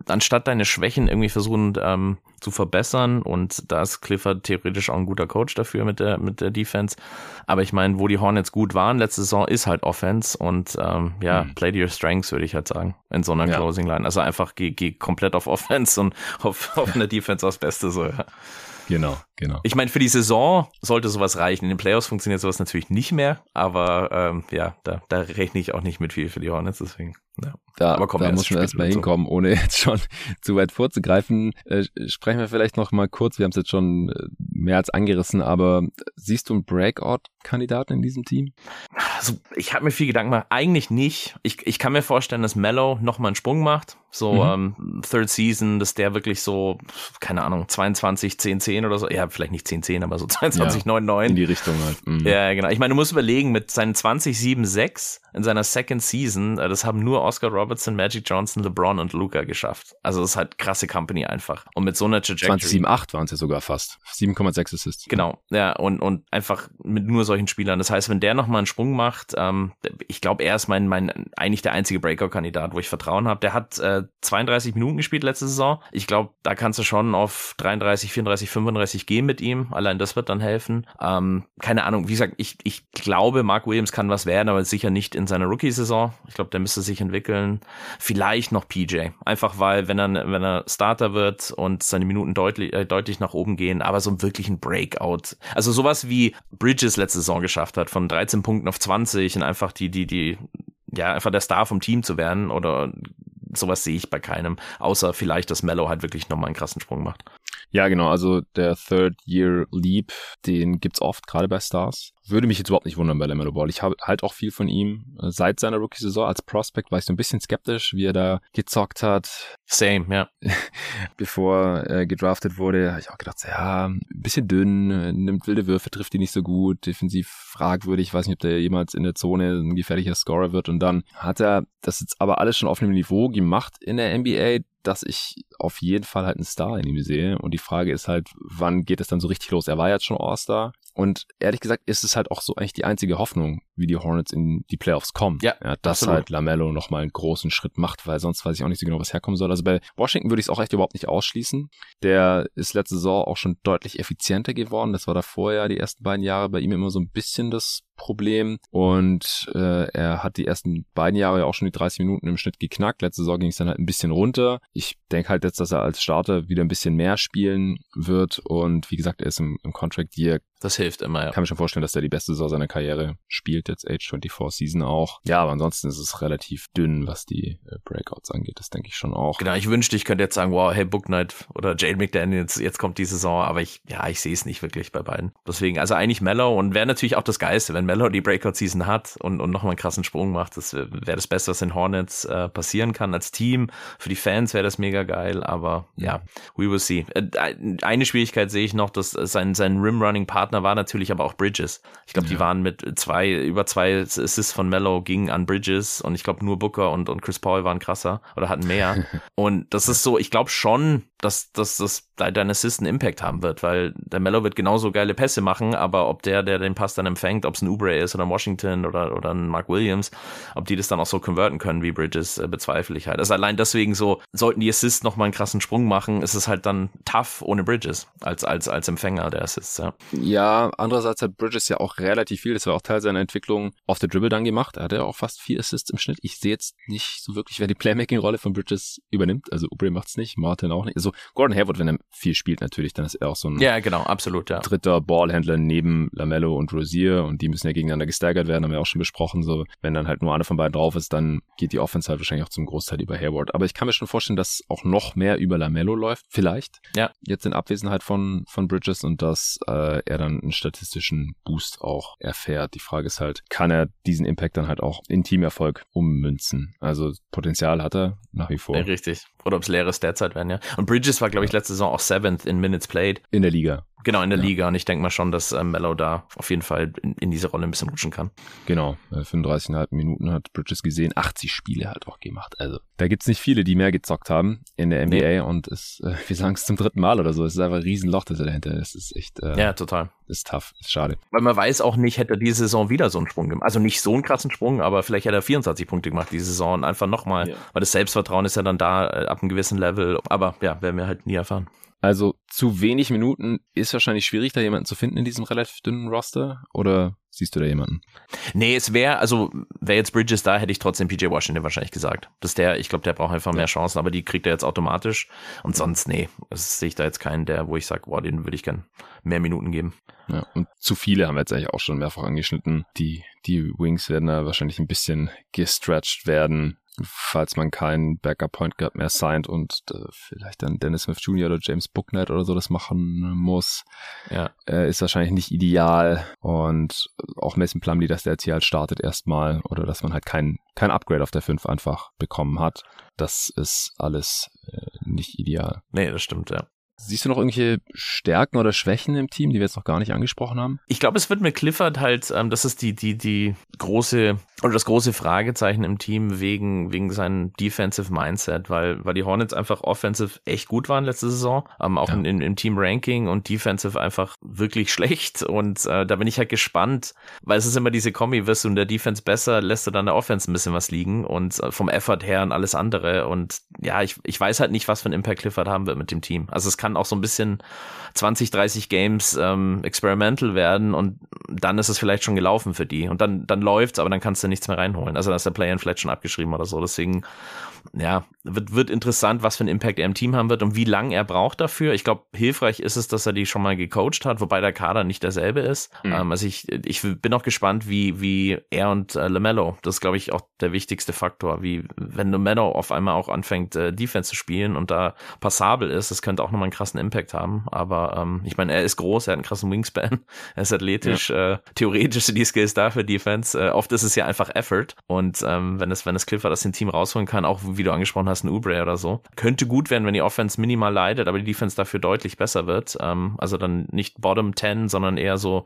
anstatt deine Schwächen irgendwie versuchen ähm, zu verbessern und da ist Clifford theoretisch auch ein guter Coach dafür mit der mit der Defense. Aber ich meine, wo die Hornets gut waren letzte Saison ist halt Offense und ähm, ja, mhm. play to your strengths würde ich halt sagen in so einer ja. Closing Line. Also einfach geh, geh komplett auf Offense und auf, auf eine Defense aufs Beste so. Ja. Genau, genau. Ich meine, für die Saison sollte sowas reichen. In den Playoffs funktioniert sowas natürlich nicht mehr, aber ähm, ja, da, da rechne ich auch nicht mit viel für die Hornets, deswegen. Ja. Da, Aber da muss man erstmal hinkommen, ohne jetzt schon zu weit vorzugreifen. Äh, sprechen wir vielleicht noch mal kurz, wir haben es jetzt schon äh, mehr als angerissen, aber siehst du einen Breakout-Kandidaten in diesem Team? Also, ich habe mir viel Gedanken gemacht. Eigentlich nicht. Ich, ich kann mir vorstellen, dass Mello noch mal einen Sprung macht. So mhm. ähm, Third Season, dass der wirklich so, keine Ahnung, 22, 10, 10 oder so. Ja, vielleicht nicht 10, 10, aber so 22, ja, 9, 9. In die Richtung halt. Mhm. Ja, genau. Ich meine, du musst überlegen, mit seinen 20, 7, 6 in seiner Second Season, äh, das haben nur Oscar Robertson, Magic Johnson, LeBron und Luca geschafft. Also das ist halt krasse Company einfach. Und mit so einer Trajectory. 20,7,8 waren es ja sogar fast. 7,6 Assists. Genau, ja, und, und einfach mit nur solchen Spielern. Das heißt, wenn der nochmal einen Sprung macht, ähm, ich glaube, er ist mein, mein, eigentlich der einzige Breakout-Kandidat, wo ich Vertrauen habe. Der hat äh, 32 Minuten gespielt letzte Saison. Ich glaube, da kannst du schon auf 33, 34, 35 gehen mit ihm. Allein das wird dann helfen. Ähm, keine Ahnung, wie gesagt, ich, ich glaube, Mark Williams kann was werden, aber sicher nicht in seiner Rookie-Saison. Ich glaube, der müsste sich entwickeln. Vielleicht noch PJ. Einfach weil, wenn er, wenn er Starter wird und seine Minuten deutlich, äh, deutlich nach oben gehen, aber so wirklich ein Breakout. Also sowas wie Bridges letzte Saison geschafft hat, von 13 Punkten auf 20 und einfach die, die, die, ja, einfach der Star vom Team zu werden oder sowas sehe ich bei keinem, außer vielleicht, dass Mello halt wirklich nochmal einen krassen Sprung macht. Ja, genau. Also der Third Year Leap, den gibt's oft, gerade bei Stars. Würde mich jetzt überhaupt nicht wundern bei Lamelo Ball. Ich habe halt auch viel von ihm äh, seit seiner Rookie-Saison als Prospect war ich so ein bisschen skeptisch, wie er da gezockt hat. Same, ja. Bevor er gedraftet wurde, habe ich auch gedacht, ja, ein bisschen dünn, äh, nimmt wilde Würfe, trifft die nicht so gut, defensiv fragwürdig. Ich weiß nicht, ob der jemals in der Zone ein gefährlicher Scorer wird. Und dann hat er das jetzt aber alles schon auf einem Niveau gemacht in der NBA, dass ich auf jeden Fall halt einen Star in ihm sehe. Und die Frage ist halt, wann geht es dann so richtig los? Er war jetzt schon All-Star. Und ehrlich gesagt ist es halt auch so eigentlich die einzige Hoffnung, wie die Hornets in die Playoffs kommen. Ja, ja dass absolut. halt Lamello nochmal einen großen Schritt macht, weil sonst weiß ich auch nicht so genau, was herkommen soll. Also bei Washington würde ich es auch echt überhaupt nicht ausschließen. Der ist letzte Saison auch schon deutlich effizienter geworden. Das war davor ja die ersten beiden Jahre bei ihm immer so ein bisschen das Problem und äh, er hat die ersten beiden Jahre ja auch schon die 30 Minuten im Schnitt geknackt. Letzte Saison ging es dann halt ein bisschen runter. Ich denke halt jetzt, dass er als Starter wieder ein bisschen mehr spielen wird und wie gesagt, er ist im, im Contract Year. Das hilft immer, ja. Kann mir schon vorstellen, dass er die beste Saison seiner Karriere spielt, jetzt Age 24 Season auch. Ja, aber ansonsten ist es relativ dünn, was die äh, Breakouts angeht. Das denke ich schon auch. Genau, ich wünschte, ich könnte jetzt sagen, wow, hey, Book Knight oder Jade McDaniels, jetzt kommt die Saison, aber ich, ja, ich sehe es nicht wirklich bei beiden. Deswegen, also eigentlich Mellow und wäre natürlich auch das Geiste, wenn Mellow die Breakout-Season hat und, und nochmal einen krassen Sprung macht. Das wäre das Beste, was in Hornets äh, passieren kann als Team. Für die Fans wäre das mega geil, aber ja, we will see. Äh, eine Schwierigkeit sehe ich noch, dass sein, sein Rim-Running-Partner war natürlich aber auch Bridges. Ich glaube, ja. die waren mit zwei, über zwei Assists von Mellow gingen an Bridges und ich glaube nur Booker und, und Chris Paul waren krasser oder hatten mehr. und das ist so, ich glaube schon, dass, dass das dein Assist einen Impact haben wird, weil der Mello wird genauso geile Pässe machen, aber ob der, der den Pass dann empfängt, ob es ein Ubre ist oder ein Washington oder, oder ein Mark Williams, ob die das dann auch so konverten können wie Bridges, äh, bezweifle ich halt. Also allein deswegen so, sollten die Assists nochmal einen krassen Sprung machen, ist es halt dann tough ohne Bridges als, als, als Empfänger der Assists, ja. Ja, andererseits hat Bridges ja auch relativ viel, das war auch Teil seiner Entwicklung auf der Dribble dann gemacht. Er hatte ja auch fast vier Assists im Schnitt. Ich sehe jetzt nicht so wirklich, wer die Playmaking-Rolle von Bridges übernimmt. Also Ubre macht's nicht, Martin auch nicht. Also Gordon Hayward, wenn er viel spielt natürlich, dann ist er auch so ein ja, genau, absolut, ja. dritter Ballhändler neben Lamello und Rosier und die müssen ja gegeneinander gesteigert werden, haben wir auch schon besprochen. So, wenn dann halt nur einer von beiden drauf ist, dann geht die Offense halt wahrscheinlich auch zum Großteil über Hayward. Aber ich kann mir schon vorstellen, dass auch noch mehr über Lamello läuft, vielleicht. Ja. Jetzt in Abwesenheit von, von Bridges und dass äh, er dann einen statistischen Boost auch erfährt. Die Frage ist halt, kann er diesen Impact dann halt auch in Teamerfolg ummünzen? Also Potenzial hat er nach wie vor. Ja, richtig. Oder ob es leere Stats halt werden, ja. Und Bridges war, glaube ich, letzte Saison auch Seventh in Minutes Played. In der Liga. Genau, in der ja. Liga. Und ich denke mal schon, dass äh, Mello da auf jeden Fall in, in, diese Rolle ein bisschen rutschen kann. Genau, 35,5 Minuten hat Bridges gesehen, 80 Spiele halt auch gemacht. Also da gibt's nicht viele, die mehr gezockt haben in der NBA nee. und es, äh, wir sagen es zum dritten Mal oder so. Es ist einfach ein Riesenloch, das er dahinter ist. Es ist echt. Äh, ja, total. Ist tough, ist schade. Weil man weiß auch nicht, hätte er diese Saison wieder so einen Sprung gemacht. Also nicht so einen krassen Sprung, aber vielleicht hätte er 24 Punkte gemacht diese Saison und einfach nochmal, ja. weil das Selbstvertrauen ist ja dann da äh, ab einem gewissen Level. Aber ja, werden wir halt nie erfahren. Also zu wenig Minuten ist wahrscheinlich schwierig, da jemanden zu finden in diesem relativ dünnen Roster. Oder siehst du da jemanden? Nee, es wäre, also wäre jetzt Bridges da, hätte ich trotzdem PJ Washington wahrscheinlich gesagt. Dass der, ich glaube, der braucht einfach mehr Chancen, aber die kriegt er jetzt automatisch. Und sonst, nee, das sehe ich da jetzt keinen, der, wo ich sage, boah, den würde ich gern mehr Minuten geben. Ja, und zu viele haben wir jetzt eigentlich auch schon mehrfach angeschnitten. Die, die Wings werden da wahrscheinlich ein bisschen gestretched werden falls man keinen Backup Point Guard mehr signed und äh, vielleicht dann Dennis Smith Jr. oder James Booknight oder so das machen muss, ja. äh, ist wahrscheinlich nicht ideal und auch Mason Plumlee, dass der jetzt hier halt startet erstmal oder dass man halt kein, kein Upgrade auf der 5 einfach bekommen hat, das ist alles äh, nicht ideal. Nee, das stimmt, ja. Siehst du noch irgendwelche Stärken oder Schwächen im Team, die wir jetzt noch gar nicht angesprochen haben? Ich glaube, es wird mit Clifford halt, ähm, das ist die, die, die große, oder das große Fragezeichen im Team wegen, wegen seinem Defensive Mindset, weil, weil die Hornets einfach offensive echt gut waren letzte Saison, ähm, auch ja. in, im Team Ranking und defensive einfach wirklich schlecht und äh, da bin ich halt gespannt, weil es ist immer diese Kombi, wirst du in der Defense besser, lässt du dann der Offense ein bisschen was liegen und äh, vom Effort her und alles andere und ja, ich, ich weiß halt nicht, was für ein Impact Clifford haben wird mit dem Team. Also es kann kann auch so ein bisschen 20, 30 Games ähm, experimental werden und dann ist es vielleicht schon gelaufen für die. Und dann, dann läuft's, aber dann kannst du nichts mehr reinholen. Also dann ist der Play-in vielleicht schon abgeschrieben oder so. Deswegen ja, wird, wird interessant, was für einen Impact er im Team haben wird und wie lange er braucht dafür. Ich glaube, hilfreich ist es, dass er die schon mal gecoacht hat, wobei der Kader nicht derselbe ist. Mhm. Ähm, also ich, ich bin auch gespannt, wie, wie er und äh, LaMelo, das ist, glaube ich, auch der wichtigste Faktor, wie wenn LaMelo auf einmal auch anfängt, äh, Defense zu spielen und da passabel ist, das könnte auch nochmal einen krassen Impact haben. Aber ähm, ich meine, er ist groß, er hat einen krassen Wingspan, er ist athletisch, ja. äh, theoretisch sind die Skills da für Defense. Äh, oft ist es ja einfach Effort und ähm, wenn es, wenn es Clifford das dem Team rausholen kann, auch wie du angesprochen hast, ein Ubre oder so, könnte gut werden, wenn die Offense minimal leidet, aber die Defense dafür deutlich besser wird. Ähm, also dann nicht Bottom 10, sondern eher so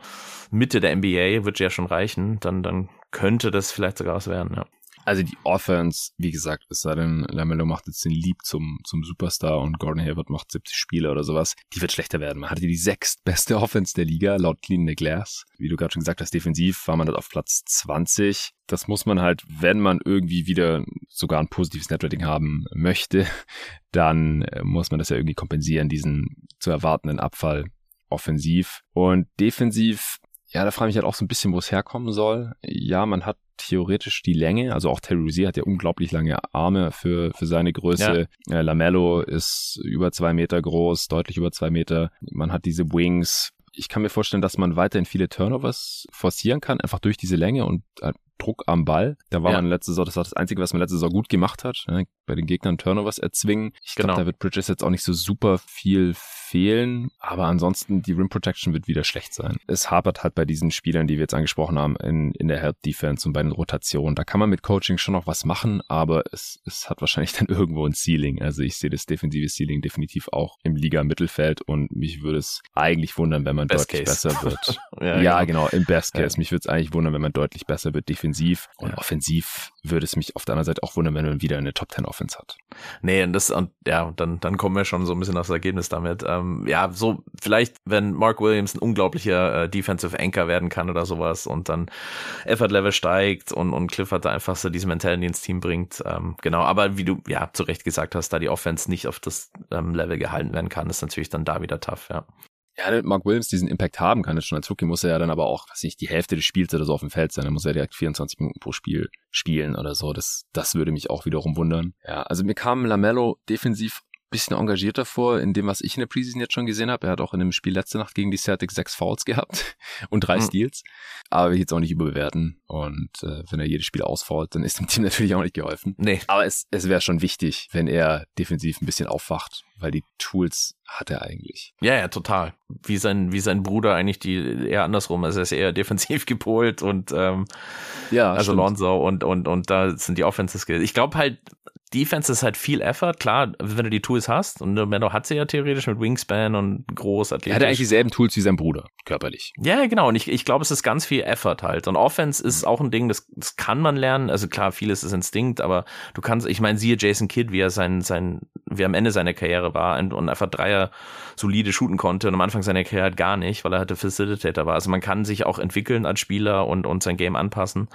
Mitte der NBA, wird ja schon reichen. Dann, dann könnte das vielleicht sogar was werden, ja. Also die Offense, wie gesagt, es sei denn, Lamello macht jetzt den Lieb zum, zum Superstar und Gordon Hayward macht 70 Spiele oder sowas, die wird schlechter werden. Man hatte die sechstbeste Offense der Liga, laut Clean the Glass. Wie du gerade schon gesagt hast, defensiv war man dort auf Platz 20. Das muss man halt, wenn man irgendwie wieder sogar ein positives Netrating haben möchte, dann äh, muss man das ja irgendwie kompensieren, diesen zu erwartenden Abfall offensiv. Und defensiv ja, da frage ich mich halt auch so ein bisschen, wo es herkommen soll. Ja, man hat theoretisch die Länge, also auch Terry Rozier hat ja unglaublich lange Arme für, für seine Größe. Ja. Äh, Lamello ist über zwei Meter groß, deutlich über zwei Meter. Man hat diese Wings. Ich kann mir vorstellen, dass man weiterhin viele Turnovers forcieren kann, einfach durch diese Länge und äh, Druck am Ball. Da war ja. man letzte Saison, das war das Einzige, was man letzte Saison gut gemacht hat, ne? bei den Gegnern Turnovers erzwingen. Ich glaube, genau. da wird Bridges jetzt auch nicht so super viel fehlen, aber ansonsten die Rim Protection wird wieder schlecht sein. Es hapert halt bei diesen Spielern, die wir jetzt angesprochen haben, in, in der Help Defense und bei den Rotationen. Da kann man mit Coaching schon noch was machen, aber es, es hat wahrscheinlich dann irgendwo ein Ceiling. Also ich sehe das defensive Ceiling definitiv auch im Liga-Mittelfeld und mich würde es eigentlich wundern, wenn man Best deutlich Case. besser wird. ja, ja genau. genau. im Best Case. Ja. Mich würde es eigentlich wundern, wenn man deutlich besser wird defensiv und ja. offensiv würde es mich auf der anderen Seite auch wundern, wenn man wieder eine Top 10 Offense hat. Nee, und das, und ja, dann, dann kommen wir schon so ein bisschen aufs Ergebnis damit. Ähm, ja, so vielleicht, wenn Mark Williams ein unglaublicher äh, Defensive Anchor werden kann oder sowas und dann Effort Level steigt und, und Clifford da einfach so diese Mentality ins Team bringt. Ähm, genau, aber wie du ja zu Recht gesagt hast, da die Offense nicht auf das ähm, Level gehalten werden kann, ist natürlich dann da wieder tough, ja ja, Mark Williams diesen Impact haben kann, jetzt schon als Rookie muss er ja dann aber auch, weiß nicht, die Hälfte des Spiels oder so auf dem Feld sein, dann muss er direkt 24 Minuten pro Spiel spielen oder so. Das, das würde mich auch wiederum wundern. Ja, also mir kam Lamello defensiv bisschen engagierter vor in dem, was ich in der Preseason jetzt schon gesehen habe. Er hat auch in dem Spiel letzte Nacht gegen die Celtics sechs Fouls gehabt und drei mhm. Steals. Aber will ich jetzt auch nicht überbewerten. Und äh, wenn er jedes Spiel ausfault, dann ist dem Team natürlich auch nicht geholfen. Nee. Aber es, es wäre schon wichtig, wenn er defensiv ein bisschen aufwacht, weil die Tools hat er eigentlich. Ja, ja, total. Wie sein, wie sein Bruder eigentlich die eher andersrum. Also er ist eher defensiv gepolt und ähm, ja, also stimmt. Lonzo und, und, und da sind die Offensive Skills. Ich glaube halt, Defense ist halt viel Effort, klar, wenn du die Tools hast. Und Mendo hat sie ja theoretisch mit Wingspan und groß athletisch. Er hat eigentlich dieselben Tools wie sein Bruder, körperlich. Ja, genau. Und ich, ich glaube, es ist ganz viel Effort halt. Und Offense ist mhm. auch ein Ding, das, das kann man lernen. Also klar, vieles ist Instinkt, aber du kannst, ich meine, siehe Jason Kidd, wie er sein, sein, wie er am Ende seiner Karriere war und, und einfach Dreier solide shooten konnte und am Anfang seiner Karriere halt gar nicht, weil er halt der Facilitator war. Also man kann sich auch entwickeln als Spieler und, und sein Game anpassen.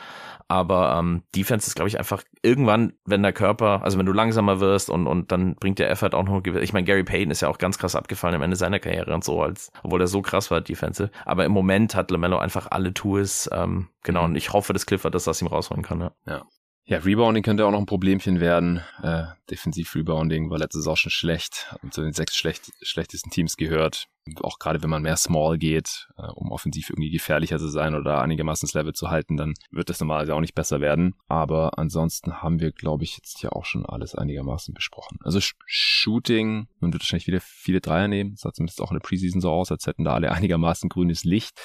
Aber ähm, Defense ist, glaube ich, einfach irgendwann, wenn der Körper, also wenn du langsamer wirst und, und dann bringt der Effort auch noch, ich meine, Gary Payton ist ja auch ganz krass abgefallen am Ende seiner Karriere und so, als obwohl er so krass war, Defensive. Aber im Moment hat LaMelo einfach alle Tools, ähm, genau, und ich hoffe, dass Clifford das aus ihm rausholen kann. Ja. ja. Ja, Rebounding könnte auch noch ein Problemchen werden. Äh, Defensiv-Rebounding war letztes auch schon schlecht und zu den sechs schlecht, schlechtesten Teams gehört. Auch gerade wenn man mehr Small geht, äh, um offensiv irgendwie gefährlicher zu sein oder einigermaßen das Level zu halten, dann wird das normalerweise auch nicht besser werden. Aber ansonsten haben wir, glaube ich, jetzt ja auch schon alles einigermaßen besprochen. Also Sh Shooting, man wird wahrscheinlich wieder viele Dreier nehmen. Das sah zumindest auch in der Preseason so aus, als hätten da alle einigermaßen grünes Licht.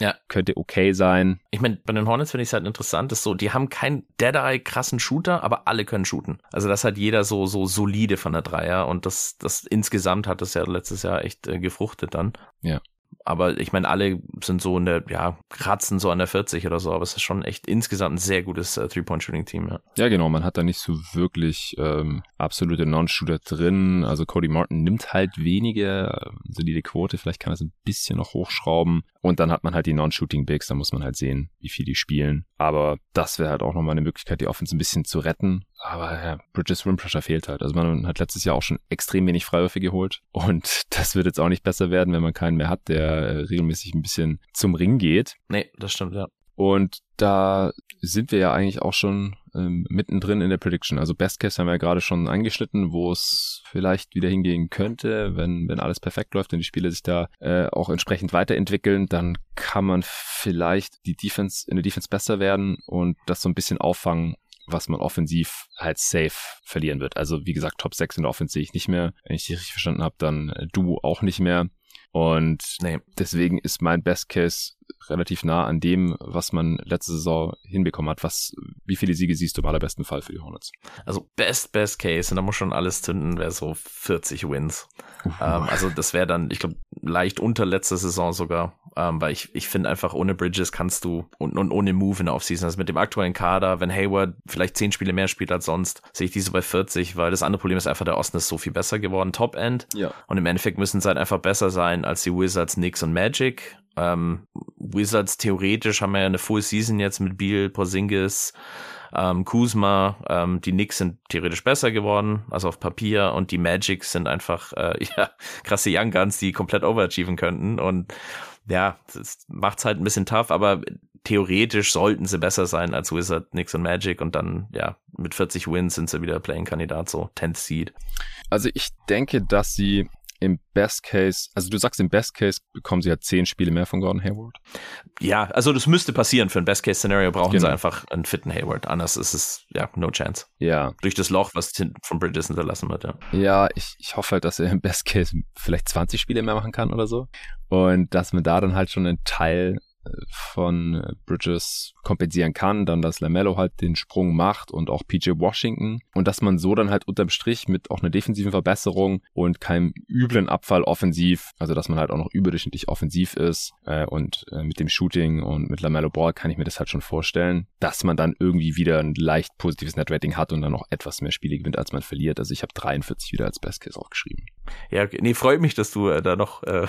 Ja. Könnte okay sein. Ich meine, bei den Hornets finde ich es halt interessant, ist so, die haben keinen Dead-Eye krassen Shooter, aber alle können shooten. Also das hat jeder so, so solide von der Dreier und das, das insgesamt hat das ja letztes Jahr echt äh, gefruchtet dann. Ja aber ich meine, alle sind so in der, ja, kratzen so an der 40 oder so, aber es ist schon echt insgesamt ein sehr gutes äh, Three-Point-Shooting-Team, ja. Ja, genau, man hat da nicht so wirklich ähm, absolute Non-Shooter drin. Also Cody Martin nimmt halt wenige, äh, solide Quote, vielleicht kann er es ein bisschen noch hochschrauben. Und dann hat man halt die Non-Shooting-Bigs, da muss man halt sehen, wie viel die spielen. Aber das wäre halt auch nochmal eine Möglichkeit, die Offense ein bisschen zu retten. Aber ja, Bridges Rim Pressure fehlt halt. Also man hat letztes Jahr auch schon extrem wenig Freiwürfe geholt. Und das wird jetzt auch nicht besser werden, wenn man keinen mehr hat, der äh, regelmäßig ein bisschen zum Ring geht. Nee, das stimmt, ja. Und da sind wir ja eigentlich auch schon ähm, mittendrin in der Prediction. Also Best Case haben wir ja gerade schon angeschnitten, wo es vielleicht wieder hingehen könnte, wenn, wenn alles perfekt läuft und die Spiele sich da äh, auch entsprechend weiterentwickeln, dann kann man vielleicht die Defense in der Defense besser werden und das so ein bisschen auffangen, was man offensiv halt safe verlieren wird. Also wie gesagt, Top 6 in der Offense sehe ich nicht mehr. Wenn ich die richtig verstanden habe, dann äh, du auch nicht mehr. Und nee. deswegen ist mein Best Case relativ nah an dem, was man letzte Saison hinbekommen hat. Was, wie viele Siege siehst du im allerbesten Fall für die Hornets? Also Best, Best Case, und da muss schon alles zünden, wäre so 40 Wins. Uh. Ähm, also das wäre dann, ich glaube, leicht unter letzter Saison sogar, ähm, weil ich, ich finde einfach ohne Bridges kannst du und, und ohne Move in der Offseason, also mit dem aktuellen Kader, wenn Hayward vielleicht 10 Spiele mehr spielt als sonst, sehe ich diese bei 40, weil das andere Problem ist einfach, der Osten ist so viel besser geworden, Top-End. Ja. Und im Endeffekt müssen es halt einfach besser sein als die Wizards, Knicks und Magic. Ähm, Wizards theoretisch haben wir ja eine Full Season jetzt mit Beal, Porzingis, ähm, Kuzma, ähm, die Knicks sind theoretisch besser geworden, also auf Papier, und die Magic sind einfach äh, ja, krasse Young Guns, die komplett overachieven könnten. Und ja, das macht's halt ein bisschen tough, aber theoretisch sollten sie besser sein als Wizard, Knicks und Magic und dann, ja, mit 40 Wins sind sie wieder Playing-Kandidat, so 10th Seed. Also ich denke, dass sie im Best Case, also du sagst im Best Case bekommen sie ja zehn Spiele mehr von Gordon Hayward. Ja, also das müsste passieren. Für ein Best Case Szenario brauchen genau. sie einfach einen fitten Hayward. Anders ist es ja no chance. Ja. Durch das Loch, was von Bridges hinterlassen wird. Ja, ja ich, ich hoffe halt, dass er im Best Case vielleicht 20 Spiele mehr machen kann oder so. Und dass man da dann halt schon einen Teil von äh, Bridges kompensieren kann, dann dass Lamello halt den Sprung macht und auch PJ Washington und dass man so dann halt unterm Strich mit auch einer defensiven Verbesserung und keinem üblen Abfall offensiv, also dass man halt auch noch überdurchschnittlich offensiv ist äh, und äh, mit dem Shooting und mit Lamello Ball kann ich mir das halt schon vorstellen, dass man dann irgendwie wieder ein leicht positives Netrating hat und dann noch etwas mehr Spiele gewinnt, als man verliert. Also ich habe 43 wieder als Best Case aufgeschrieben. Ja, nee, freut mich, dass du äh, da noch äh,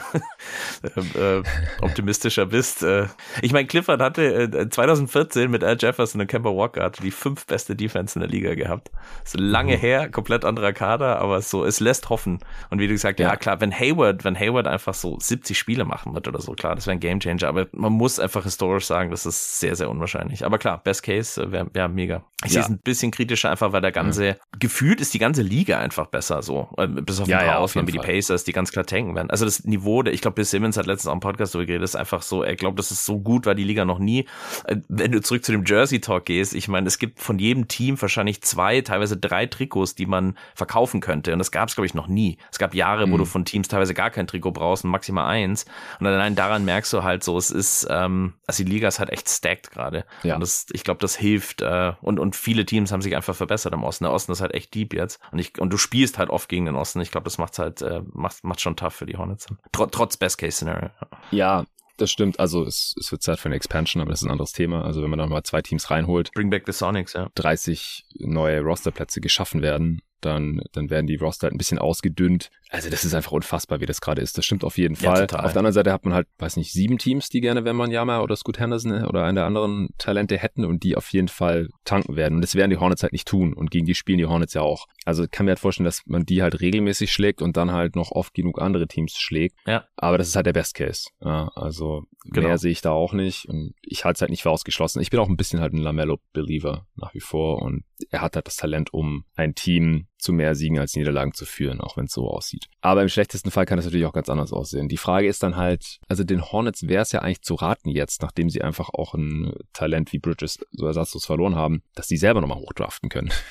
äh, optimistischer bist. Äh, ich meine, Clifford hatte 2014 äh, mit Al Jefferson und Kemba Walker hatte die fünf beste Defense in der Liga gehabt. ist lange mhm. her, komplett anderer Kader, aber so, es lässt hoffen. Und wie du gesagt, ja. ja klar, wenn Hayward, wenn Hayward einfach so 70 Spiele machen wird oder so, klar, das wäre ein Gamechanger. Aber man muss einfach historisch sagen, das ist sehr, sehr unwahrscheinlich. Aber klar, Best Case äh, wäre wär mega. Ich ja. sehe es ein bisschen kritischer einfach, weil der ganze, ja. gefühlt ist die ganze Liga einfach besser so. Äh, bis auf ein paar Ausnahmen wie die Pacers, die ganz klar tanken werden. Also das Niveau, ich glaube, Bill Simmons hat letztens auch im Podcast darüber geredet, ist einfach so, er glaubt, das ist so gut war die Liga noch nie. Äh, wenn du zurück zu dem Jersey Talk gehst, ich meine, es gibt von jedem Team wahrscheinlich zwei, teilweise drei Trikots, die man verkaufen könnte. Und das gab es, glaube ich, noch nie. Es gab Jahre, mhm. wo du von Teams teilweise gar kein Trikot brauchst und maximal eins. Und allein daran merkst du halt so, es ist, ähm, also die Liga ist halt echt stacked gerade. Ja. Und das, ich glaube, das hilft. Äh, und, und viele Teams haben sich einfach verbessert im Osten. Der Osten ist halt echt deep jetzt. Und ich, und du spielst halt oft gegen den Osten. Ich glaube, das macht's halt, äh, macht, macht schon tough für die Hornets. Tr trotz Best Case Scenario. Ja, das stimmt. Also es, es wird Zeit für eine Expansion, aber das ist ein anderes Thema. Also wenn man dann mal zwei Teams reinholt. Bring back the Sonics, ja. 30 neue Rosterplätze geschaffen werden, dann, dann werden die Roster halt ein bisschen ausgedünnt. Also das ist einfach unfassbar, wie das gerade ist. Das stimmt auf jeden Fall. Ja, auf der anderen Seite hat man halt, weiß nicht, sieben Teams, die gerne wenn man Yama oder Scoot Henderson oder einen der anderen Talente hätten und die auf jeden Fall tanken werden. Und das werden die Hornets halt nicht tun. Und gegen die spielen die Hornets ja auch. Also kann mir halt vorstellen, dass man die halt regelmäßig schlägt und dann halt noch oft genug andere Teams schlägt. Ja. Aber das ist halt der Best Case. Ja, also genau. mehr sehe ich da auch nicht. Und ich halte es halt nicht für ausgeschlossen. Ich bin auch ein bisschen halt ein Lamello-Believer nach wie vor. Und er hat halt das Talent, um ein Team zu mehr Siegen als Niederlagen zu führen, auch wenn es so aussieht. Aber im schlechtesten Fall kann es natürlich auch ganz anders aussehen. Die Frage ist dann halt, also den Hornets wäre es ja eigentlich zu raten jetzt, nachdem sie einfach auch ein Talent wie Bridges so ersatzlos verloren haben, dass sie selber nochmal hochdraften können.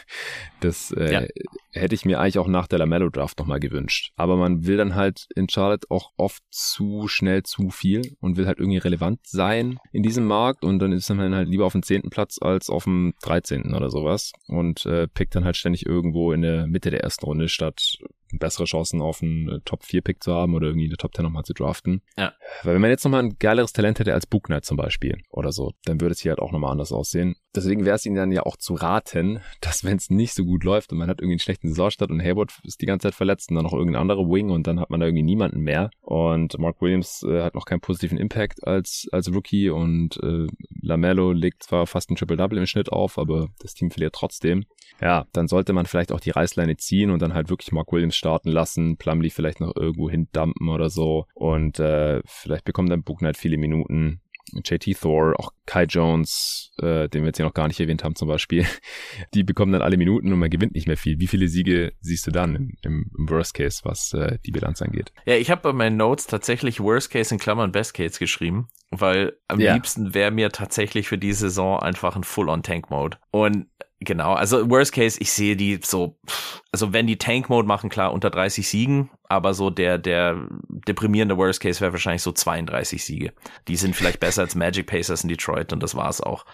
Das äh, ja. hätte ich mir eigentlich auch nach der Lamello Draft nochmal gewünscht. Aber man will dann halt in Charlotte auch oft zu schnell zu viel und will halt irgendwie relevant sein in diesem Markt und dann ist man halt lieber auf dem zehnten Platz als auf dem dreizehnten oder sowas und äh, pickt dann halt ständig irgendwo in der Mitte der ersten Runde, statt bessere Chancen auf einen äh, Top-4-Pick zu haben oder irgendwie eine Top 10 nochmal zu draften. Ja. Weil wenn man jetzt nochmal ein geileres Talent hätte als Buchner zum Beispiel oder so, dann würde es hier halt auch nochmal anders aussehen. Deswegen wäre es ihnen dann ja auch zu raten, dass wenn es nicht so gut läuft und man hat irgendwie einen schlechten Saisonstart und Hayward ist die ganze Zeit verletzt und dann noch irgendein anderer Wing und dann hat man da irgendwie niemanden mehr und Mark Williams äh, hat noch keinen positiven Impact als, als Rookie und äh, Lamello legt zwar fast ein Triple-Double im Schnitt auf, aber das Team verliert trotzdem. Ja, dann sollte man vielleicht auch die Reißleine ziehen und dann halt wirklich Mark Williams starten lassen, Plumlee vielleicht noch irgendwo hindumpen oder so und äh, vielleicht bekommt dann Book Knight viele Minuten JT Thor, auch Kai Jones, äh, den wir jetzt hier noch gar nicht erwähnt haben zum Beispiel, die bekommen dann alle Minuten und man gewinnt nicht mehr viel. Wie viele Siege siehst du dann im, im, im Worst Case, was äh, die Bilanz angeht? Ja, ich habe bei meinen Notes tatsächlich Worst Case in Klammern Best Case geschrieben, weil am ja. liebsten wäre mir tatsächlich für die Saison einfach ein Full-on-Tank-Mode. Und Genau, also Worst Case, ich sehe die so, also wenn die Tank Mode machen, klar unter 30 Siegen, aber so der der deprimierende Worst Case wäre wahrscheinlich so 32 Siege. Die sind vielleicht besser als Magic Pacers in Detroit und das war's auch.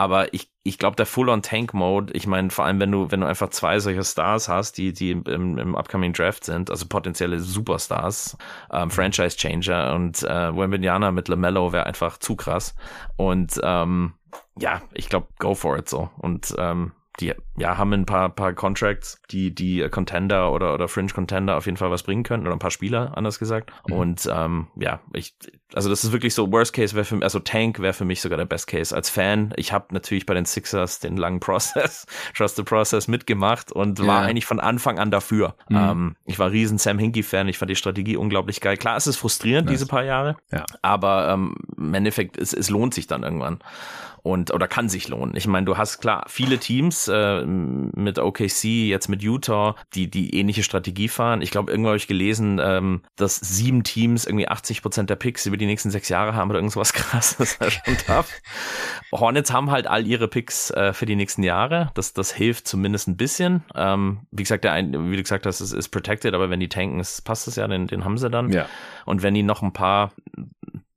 Aber ich, ich glaube, der Full-on-Tank-Mode, ich meine, vor allem, wenn du, wenn du einfach zwei solche Stars hast, die, die im, im upcoming Draft sind, also potenzielle Superstars, ähm, Franchise-Changer und äh, Wembanyama mit LaMelo wäre einfach zu krass. Und ähm, ja, ich glaube, go for it so. Und ähm, die ja, haben ein paar, paar Contracts, die die Contender oder, oder Fringe Contender auf jeden Fall was bringen könnten oder ein paar Spieler, anders gesagt. Mhm. Und ähm, ja, ich, also das ist wirklich so, Worst Case wäre für mich, also Tank wäre für mich sogar der Best Case. Als Fan, ich habe natürlich bei den Sixers den langen Prozess, Trust the Process mitgemacht und ja. war eigentlich von Anfang an dafür. Mhm. Ähm, ich war riesen Sam Hinkie-Fan, ich fand die Strategie unglaublich geil. Klar, es ist frustrierend, nice. diese paar Jahre, ja. aber ähm, im Endeffekt, es, es lohnt sich dann irgendwann und oder kann sich lohnen. Ich meine, du hast klar viele Teams äh, mit OKC, jetzt mit Utah, die die ähnliche Strategie fahren. Ich glaube, irgendwann habe ich gelesen, ähm, dass sieben Teams irgendwie 80 Prozent der Picks über die nächsten sechs Jahre haben oder irgendwas krasses. Tough. Hornets haben halt all ihre Picks äh, für die nächsten Jahre. Das, das hilft zumindest ein bisschen. Ähm, wie gesagt, der ein, wie du gesagt hast, es ist protected, aber wenn die tanken, ist, passt es ja, den, den haben sie dann. Ja. Und wenn die noch ein paar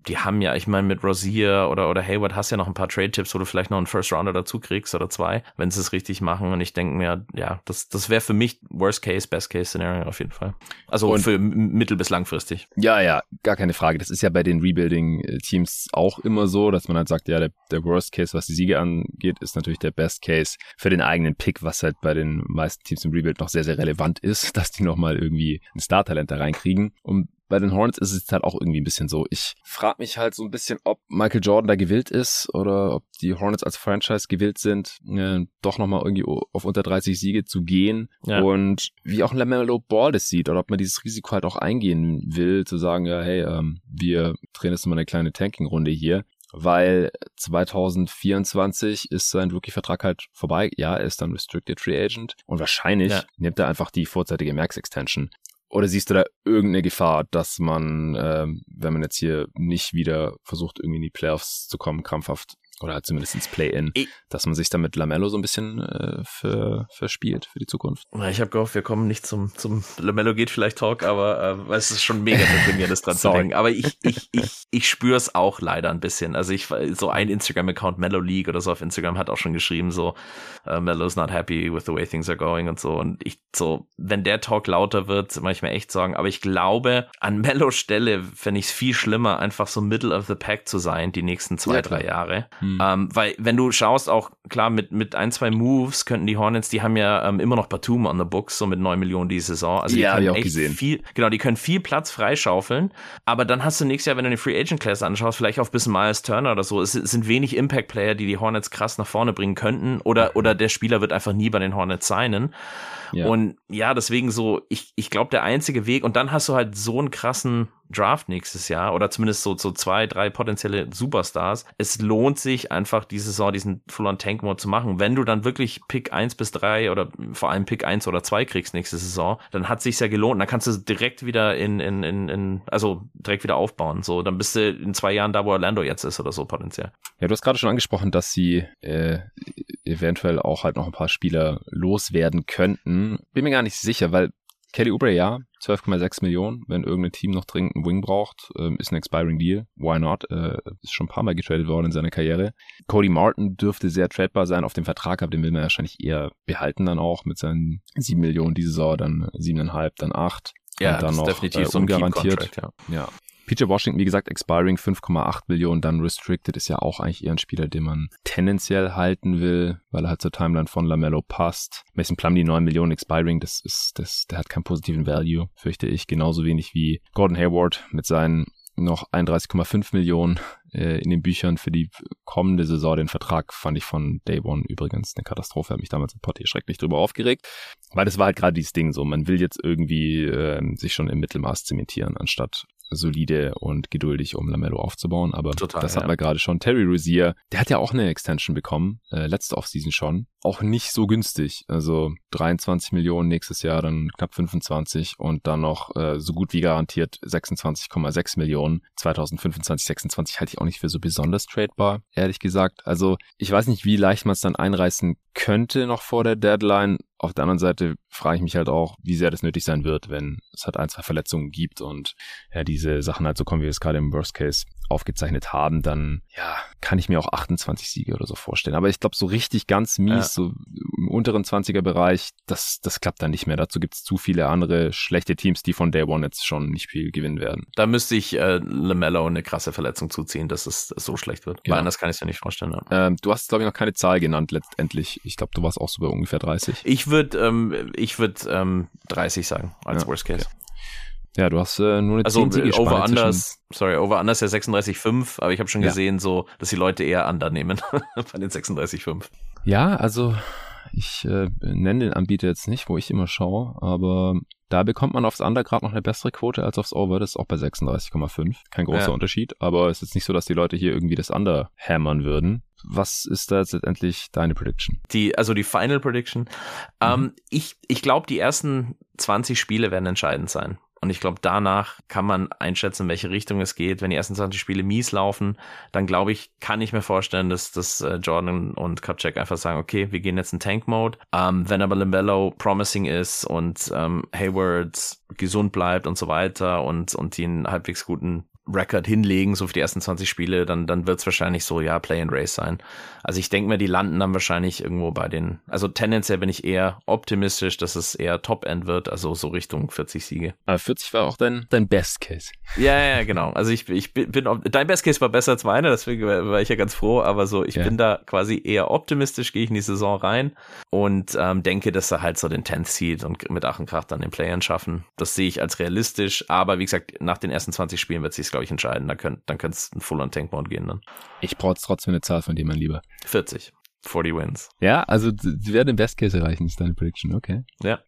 die haben ja, ich meine, mit Rosier oder, oder Hayward hast ja noch ein paar Trade-Tipps, wo du vielleicht noch einen First Rounder dazu kriegst oder zwei, wenn sie es richtig machen. Und ich denke mir, ja, das, das wäre für mich Worst Case, Best Case Szenario auf jeden Fall. Also und für mittel- bis langfristig. Ja, ja, gar keine Frage. Das ist ja bei den Rebuilding-Teams auch immer so, dass man halt sagt, ja, der, der Worst Case, was die Siege angeht, ist natürlich der Best Case für den eigenen Pick, was halt bei den meisten Teams im Rebuild noch sehr, sehr relevant ist, dass die nochmal irgendwie ein Star-Talent da reinkriegen. Und bei den Hornets ist es halt auch irgendwie ein bisschen so. Ich frage mich halt so ein bisschen, ob Michael Jordan da gewillt ist oder ob die Hornets als Franchise gewillt sind, äh, doch nochmal irgendwie auf unter 30 Siege zu gehen. Ja. Und wie auch ein LaMelo Ball das sieht oder ob man dieses Risiko halt auch eingehen will, zu sagen, ja, hey, ähm, wir drehen jetzt mal eine kleine Tanking-Runde hier weil 2024 ist sein Rookie-Vertrag halt vorbei. Ja, er ist dann Restricted Free Agent und wahrscheinlich ja. nimmt er einfach die vorzeitige Max-Extension. Oder siehst du da irgendeine Gefahr, dass man, äh, wenn man jetzt hier nicht wieder versucht, irgendwie in die Playoffs zu kommen, krampfhaft oder halt zumindest ins Play-In, dass man sich da mit Lamello so ein bisschen äh, für, verspielt für die Zukunft. Ich habe gehofft, wir kommen nicht zum, zum Lamello geht vielleicht Talk, aber äh, es ist schon mega deprimierend, das dran zu denken. Aber ich, ich, ich, ich spüre es auch leider ein bisschen. Also ich so ein Instagram-Account, Mellow League oder so auf Instagram, hat auch schon geschrieben, so uh, Mellow's not happy with the way things are going und so. Und ich so, wenn der Talk lauter wird, mache ich mir echt Sorgen. Aber ich glaube, an Mellows Stelle fände ich es viel schlimmer, einfach so Middle of the Pack zu sein, die nächsten zwei, ja, drei Jahre. Hm. Mhm. Ähm, weil, wenn du schaust, auch klar, mit, mit ein, zwei Moves könnten die Hornets, die haben ja ähm, immer noch Batum on the books, so mit neun Millionen die Saison. Also ja, die können echt gesehen. viel, genau, die können viel Platz freischaufeln. Aber dann hast du nächstes Jahr, wenn du eine Free Agent Class anschaust, vielleicht auf bisschen Miles Turner oder so. Es sind wenig Impact Player, die die Hornets krass nach vorne bringen könnten. Oder, mhm. oder der Spieler wird einfach nie bei den Hornets signen. Ja. Und ja, deswegen so, ich, ich glaube, der einzige Weg, und dann hast du halt so einen krassen Draft nächstes Jahr oder zumindest so, so zwei, drei potenzielle Superstars. Es lohnt sich einfach diese Saison diesen Full-on-Tank-Mode zu machen. Wenn du dann wirklich Pick 1 bis 3 oder vor allem Pick 1 oder 2 kriegst nächste Saison, dann hat sich's ja gelohnt. Dann kannst du direkt wieder in, in, in, in, also direkt wieder aufbauen. So, dann bist du in zwei Jahren da, wo Orlando jetzt ist oder so potenziell. Ja, du hast gerade schon angesprochen, dass sie äh, eventuell auch halt noch ein paar Spieler loswerden könnten. Bin mir gar nicht sicher, weil Kelly Oubre, ja, 12,6 Millionen, wenn irgendein Team noch dringend einen Wing braucht, ähm, ist ein expiring Deal. Why not? Äh, ist schon ein paar Mal getradet worden in seiner Karriere. Cody Martin dürfte sehr tradebar sein auf dem Vertrag, aber den will man wahrscheinlich eher behalten dann auch mit seinen 7 Millionen diese Saison, dann 7,5, dann 8. Ja, und dann noch definitiv äh, so ungarantiert. Ja. ja. PJ Washington, wie gesagt, expiring 5,8 Millionen, dann restricted ist ja auch eigentlich eher ein Spieler, den man tendenziell halten will, weil er halt zur Timeline von LaMelo passt. Mason Plum, die 9 Millionen expiring, das ist, das, der hat keinen positiven Value, fürchte ich, genauso wenig wie Gordon Hayward mit seinen noch 31,5 Millionen äh, in den Büchern für die kommende Saison. Den Vertrag fand ich von Day One übrigens eine Katastrophe. Hat mich damals im Portier schrecklich drüber aufgeregt. Weil das war halt gerade dieses Ding so. Man will jetzt irgendwie äh, sich schon im Mittelmaß zementieren, anstatt solide und geduldig, um Lamello aufzubauen. Aber Total, das hatten wir gerade schon. Terry Rozier, der hat ja auch eine Extension bekommen, äh, letzte Offseason schon. Auch nicht so günstig. Also 23 Millionen nächstes Jahr, dann knapp 25 und dann noch äh, so gut wie garantiert 26,6 Millionen. 2025, 26 halte ich auch nicht für so besonders tradebar, ehrlich gesagt. Also ich weiß nicht, wie leicht man es dann einreißen könnte noch vor der Deadline. Auf der anderen Seite frage ich mich halt auch, wie sehr das nötig sein wird, wenn es halt ein, zwei Verletzungen gibt und ja, diese Sachen halt so kommen, wie wir es gerade im Worst Case aufgezeichnet haben, dann ja, kann ich mir auch 28 Siege oder so vorstellen. Aber ich glaube, so richtig ganz mies, ja. so im unteren 20er Bereich, das, das klappt dann nicht mehr. Dazu gibt es zu viele andere schlechte Teams, die von Day One jetzt schon nicht viel gewinnen werden. Da müsste ich äh, LaMelo eine krasse Verletzung zuziehen, dass es so schlecht wird. Genau. Weil anders kann ich es mir nicht vorstellen. Ja. Ähm, du hast, glaube ich, noch keine Zahl genannt letztendlich. Ich glaube, du warst auch so bei ungefähr 30. Ich würde ähm, ich würd, ähm, 30 sagen, als ja, Worst Case. Okay. Ja, du hast äh, nur eine also, 10 over anders, sorry, over anders ja 36,5, aber ich habe schon ja. gesehen, so, dass die Leute eher under nehmen bei den 36,5. Ja, also ich äh, nenne den Anbieter jetzt nicht, wo ich immer schaue, aber da bekommt man aufs Under gerade noch eine bessere Quote als aufs Over. Das ist auch bei 36,5. Kein großer ja. Unterschied, aber es ist nicht so, dass die Leute hier irgendwie das Under hammern würden. Was ist da jetzt letztendlich deine Prediction? Die, also die Final Prediction. Mhm. Ähm, ich ich glaube, die ersten 20 Spiele werden entscheidend sein. Und ich glaube, danach kann man einschätzen, in welche Richtung es geht. Wenn die ersten 20 Spiele mies laufen, dann glaube ich, kann ich mir vorstellen, dass, dass äh, Jordan und Kupchak einfach sagen, okay, wir gehen jetzt in Tank-Mode. Ähm, wenn aber Limbello promising ist und ähm, Hayward gesund bleibt und so weiter und, und die einen halbwegs guten Record hinlegen, so für die ersten 20 Spiele, dann, dann wird es wahrscheinlich so, ja, Play and Race sein. Also ich denke mir, die landen dann wahrscheinlich irgendwo bei den, also tendenziell bin ich eher optimistisch, dass es eher Top-End wird, also so Richtung 40 Siege. Aber 40 war auch dein, dein Best Case. Ja, ja, genau. Also ich, ich bin, bin dein Best Case war besser als meiner, deswegen war ich ja ganz froh, aber so, ich ja. bin da quasi eher optimistisch, gehe ich in die Saison rein und ähm, denke, dass er halt so den 10th Seed und mit Ach und Krach dann den Play-In schaffen. Das sehe ich als realistisch, aber wie gesagt, nach den ersten 20 Spielen wird sich glaube ich, entscheiden. Da könnte dann es ein Full on Tank Mode gehen dann. Ich brauche trotzdem eine Zahl von dir, mein Lieber. 40. 40 Wins. Ja, also sie werden den Best Case erreichen, ist deine Prediction, okay. Ja.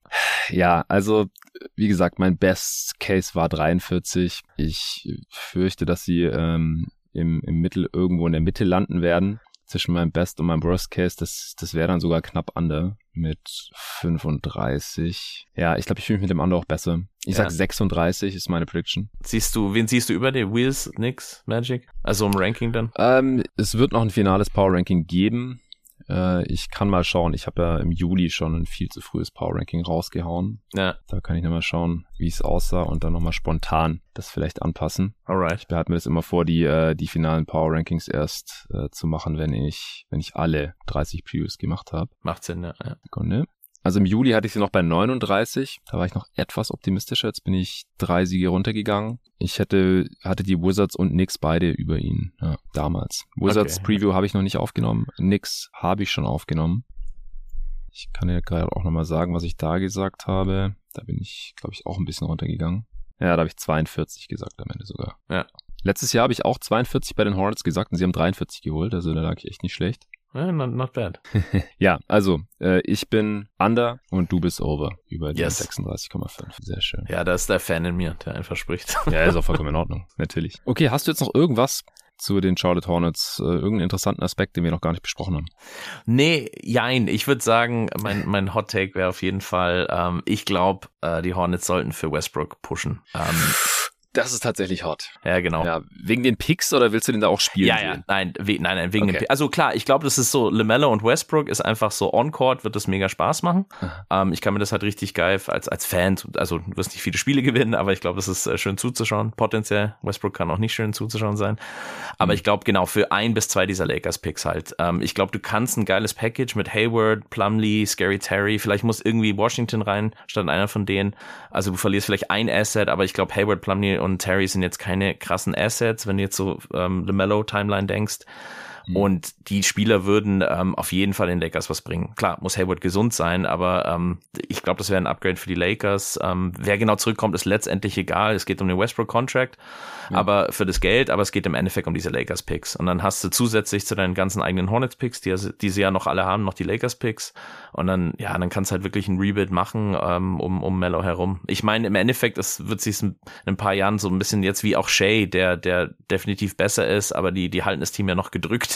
Ja, also wie gesagt, mein Best Case war 43. Ich fürchte, dass sie ähm, im, im Mittel irgendwo in der Mitte landen werden zwischen meinem Best und meinem Worst Case, das, das wäre dann sogar knapp under mit 35. Ja, ich glaube, ich fühle mich mit dem Under auch besser. Ich ja. sag 36 ist meine Prediction. Siehst du, wen siehst du über die Wheels, Nix, Magic? Also im Ranking dann? Ähm, es wird noch ein finales Power Ranking geben. Äh, ich kann mal schauen. Ich habe ja im Juli schon ein viel zu frühes Power Ranking rausgehauen. Ja. Da kann ich nochmal schauen, wie es aussah und dann nochmal spontan das vielleicht anpassen. Alright. Ich behalte mir das immer vor, die, äh, die finalen Power Rankings erst äh, zu machen, wenn ich, wenn ich alle 30 Previews gemacht habe. Macht Sinn, ja. ja. Sekunde. Also im Juli hatte ich sie noch bei 39. Da war ich noch etwas optimistischer. Jetzt bin ich drei Siege runtergegangen. Ich hätte, hatte die Wizards und Knicks beide über ihn, ja, damals. Wizards okay. Preview habe ich noch nicht aufgenommen. Knicks habe ich schon aufgenommen. Ich kann ja gerade auch nochmal sagen, was ich da gesagt habe. Da bin ich, glaube ich, auch ein bisschen runtergegangen. Ja, da habe ich 42 gesagt am Ende sogar. Ja. Letztes Jahr habe ich auch 42 bei den Hornets gesagt und sie haben 43 geholt, also da lag ich echt nicht schlecht. Ja, not, not bad. ja, also äh, ich bin under und du bist over über die yes. 36,5. Sehr schön. Ja, da ist der Fan in mir, der einfach spricht. ja, ist auch vollkommen in Ordnung, natürlich. Okay, hast du jetzt noch irgendwas zu den Charlotte Hornets, äh, irgendeinen interessanten Aspekt, den wir noch gar nicht besprochen haben? Nee, jein. Ich würde sagen, mein, mein Hot Take wäre auf jeden Fall, ähm, ich glaube, äh, die Hornets sollten für Westbrook pushen. Ähm, das ist tatsächlich hot. Ja, genau. Ja, wegen den Picks oder willst du den da auch spielen? Ja, ja, nein, we nein, nein, wegen okay. den Picks. Also klar, ich glaube, das ist so, LaMelo und Westbrook ist einfach so on-court, wird das mega Spaß machen. Ähm, ich kann mir das halt richtig geil als, als Fan, also du wirst nicht viele Spiele gewinnen, aber ich glaube, das ist äh, schön zuzuschauen, potenziell. Westbrook kann auch nicht schön zuzuschauen sein. Aber mhm. ich glaube, genau, für ein bis zwei dieser Lakers-Picks halt. Ähm, ich glaube, du kannst ein geiles Package mit Hayward, Plumlee, Scary Terry, vielleicht muss irgendwie Washington rein, statt einer von denen. Also du verlierst vielleicht ein Asset, aber ich glaube, Hayward, Plumlee und Terry sind jetzt keine krassen Assets, wenn du jetzt so ähm, LaMelo Timeline denkst. Mhm. Und die Spieler würden ähm, auf jeden Fall den Lakers was bringen. Klar, muss Hayward gesund sein, aber ähm, ich glaube, das wäre ein Upgrade für die Lakers. Ähm, wer genau zurückkommt, ist letztendlich egal. Es geht um den Westbrook-Contract, ja. aber für das Geld, aber es geht im Endeffekt um diese Lakers-Picks. Und dann hast du zusätzlich zu deinen ganzen eigenen Hornets-Picks, die, die sie ja noch alle haben, noch die Lakers-Picks. Und dann, ja, dann kannst du halt wirklich ein Rebuild machen ähm, um, um Mello herum. Ich meine, im Endeffekt, es wird sich in ein paar Jahren so ein bisschen jetzt wie auch Shay, der, der definitiv besser ist, aber die, die halten das Team ja noch gedrückt.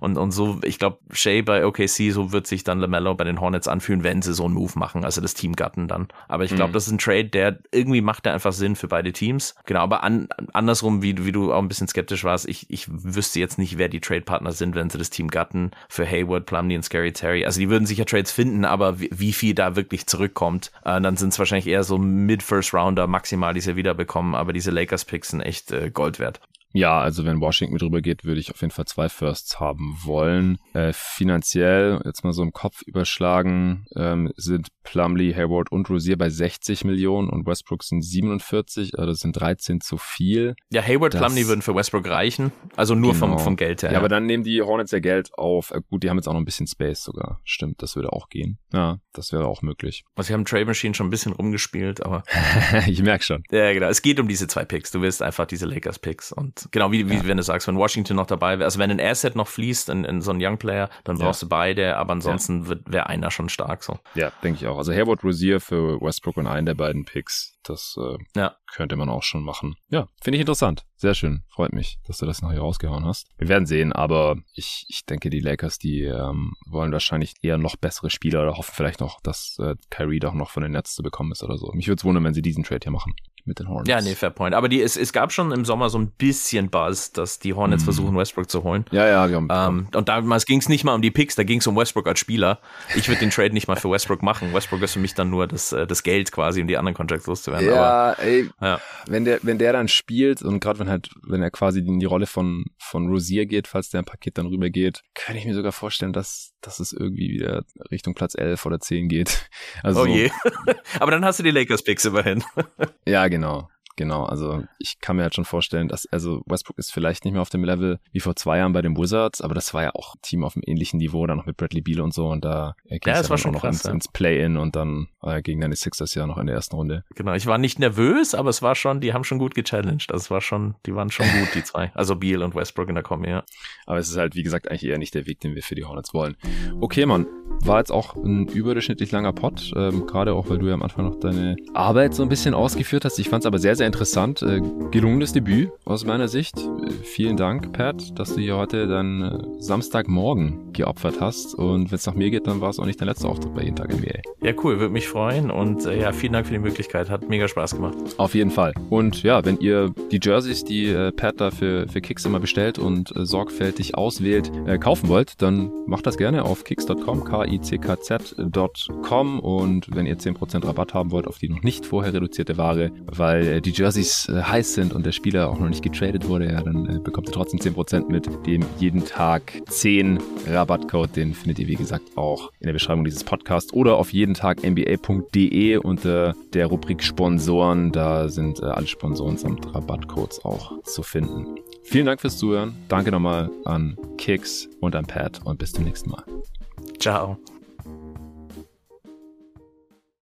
Und, und so, ich glaube, Shay bei OKC, so wird sich dann LaMelo bei den Hornets anfühlen, wenn sie so einen Move machen, also das Team Gatten dann. Aber ich glaube, mhm. das ist ein Trade, der irgendwie macht der einfach Sinn für beide Teams. Genau, aber an, andersrum, wie, wie du auch ein bisschen skeptisch warst, ich, ich wüsste jetzt nicht, wer die Trade-Partner sind, wenn sie das Team Gatten für Hayward, Plumlee und Scary Terry. Also die würden sicher Trades finden, aber wie, wie viel da wirklich zurückkommt, äh, dann sind es wahrscheinlich eher so Mid-First-Rounder maximal, die sie wiederbekommen, aber diese Lakers-Picks sind echt äh, Gold wert. Ja, also wenn Washington mit rüber geht, würde ich auf jeden Fall zwei Firsts haben wollen. Äh, finanziell, jetzt mal so im Kopf überschlagen, ähm, sind Plumlee, Hayward und Rosier bei 60 Millionen und Westbrook sind 47, also das sind 13 zu viel. Ja, Hayward, das, Plumlee würden für Westbrook reichen, also nur genau. vom, vom Geld her. Ja, aber dann nehmen die Hornets ja Geld auf. Äh, gut, die haben jetzt auch noch ein bisschen Space sogar. Stimmt, das würde auch gehen. Ja, das wäre auch möglich. Also wir haben Trade Machine schon ein bisschen rumgespielt, aber... ich merke schon. Ja, genau. Es geht um diese zwei Picks. Du willst einfach diese Lakers-Picks und genau wie, wie ja. wenn du sagst, wenn Washington noch dabei wäre, also wenn ein Asset noch fließt in, in so einen Young Player, dann brauchst ja. du beide, aber ansonsten ja. wäre einer schon stark so. Ja, denke ich auch. Also Hayward Rosier für Westbrook und einen der beiden Picks, das äh, ja. Könnte man auch schon machen. Ja, finde ich interessant. Sehr schön. Freut mich, dass du das noch hier rausgehauen hast. Wir werden sehen, aber ich, ich denke, die Lakers, die ähm, wollen wahrscheinlich eher noch bessere Spieler oder hoffen vielleicht noch, dass äh, Kyrie doch noch von den Nets zu bekommen ist oder so. Mich würde es wundern, wenn sie diesen Trade hier machen mit den Hornets. Ja, nee, fair point. Aber die, es, es gab schon im Sommer so ein bisschen Buzz, dass die Hornets mm. versuchen, Westbrook zu holen. Ja, ja, wir haben. Ähm, und damals ging es nicht mal um die Picks, da ging es um Westbrook als Spieler. Ich würde den Trade nicht mal für Westbrook machen. Westbrook ist für mich dann nur das, äh, das Geld quasi, um die anderen Contracts loszuwerden. Ja, Aber, ey, ja. wenn der, wenn der dann spielt und gerade wenn halt, wenn er quasi in die Rolle von, von Rosier geht, falls der ein Paket dann rüber geht, kann ich mir sogar vorstellen, dass, dass es irgendwie wieder Richtung Platz 11 oder 10 geht. Also, oh je. Aber dann hast du die Lakers-Picks immerhin. ja, genau. Genau, also ich kann mir halt schon vorstellen, dass, also Westbrook ist vielleicht nicht mehr auf dem Level wie vor zwei Jahren bei den Wizards, aber das war ja auch ein Team auf einem ähnlichen Niveau, dann noch mit Bradley Beal und so und da äh, ging ja, es ja war schon noch krass, ins, ja. ins Play-In und dann äh, gegen dann die Sixers ja noch in der ersten Runde. Genau, ich war nicht nervös, aber es war schon, die haben schon gut gechallenged, das war schon, die waren schon gut, die zwei, also Beal und Westbrook in der Kombi, ja. Aber es ist halt, wie gesagt, eigentlich eher nicht der Weg, den wir für die Hornets wollen. Okay, Mann, war jetzt auch ein überdurchschnittlich langer Pod, ähm, gerade auch, weil du ja am Anfang noch deine Arbeit so ein bisschen ausgeführt hast. Ich fand es aber sehr, sehr interessant. Äh, gelungenes Debüt aus meiner Sicht. Äh, vielen Dank, Pat, dass du hier heute deinen äh, Samstagmorgen geopfert hast. Und wenn es nach mir geht, dann war es auch nicht dein letzter Auftritt bei Jeden Tag NBA. Ja, cool, würde mich freuen. Und äh, ja, vielen Dank für die Möglichkeit. Hat mega Spaß gemacht. Auf jeden Fall. Und ja, wenn ihr die Jerseys, die äh, Pat da für, für Kicks immer bestellt und äh, sorgfältig auswählt, kaufen wollt, dann macht das gerne auf kicks.com, k ickz.com und wenn ihr 10% Rabatt haben wollt auf die noch nicht vorher reduzierte Ware, weil die Jerseys äh, heiß sind und der Spieler auch noch nicht getradet wurde, ja, dann äh, bekommt ihr trotzdem 10% mit dem jeden Tag 10 Rabattcode. Den findet ihr, wie gesagt, auch in der Beschreibung dieses Podcasts oder auf jeden Tag nba.de unter der Rubrik Sponsoren. Da sind alle Sponsoren samt Rabattcodes auch zu finden. Vielen Dank fürs Zuhören. Danke nochmal an Kicks und an Pat und bis zum nächsten Mal. Ciao.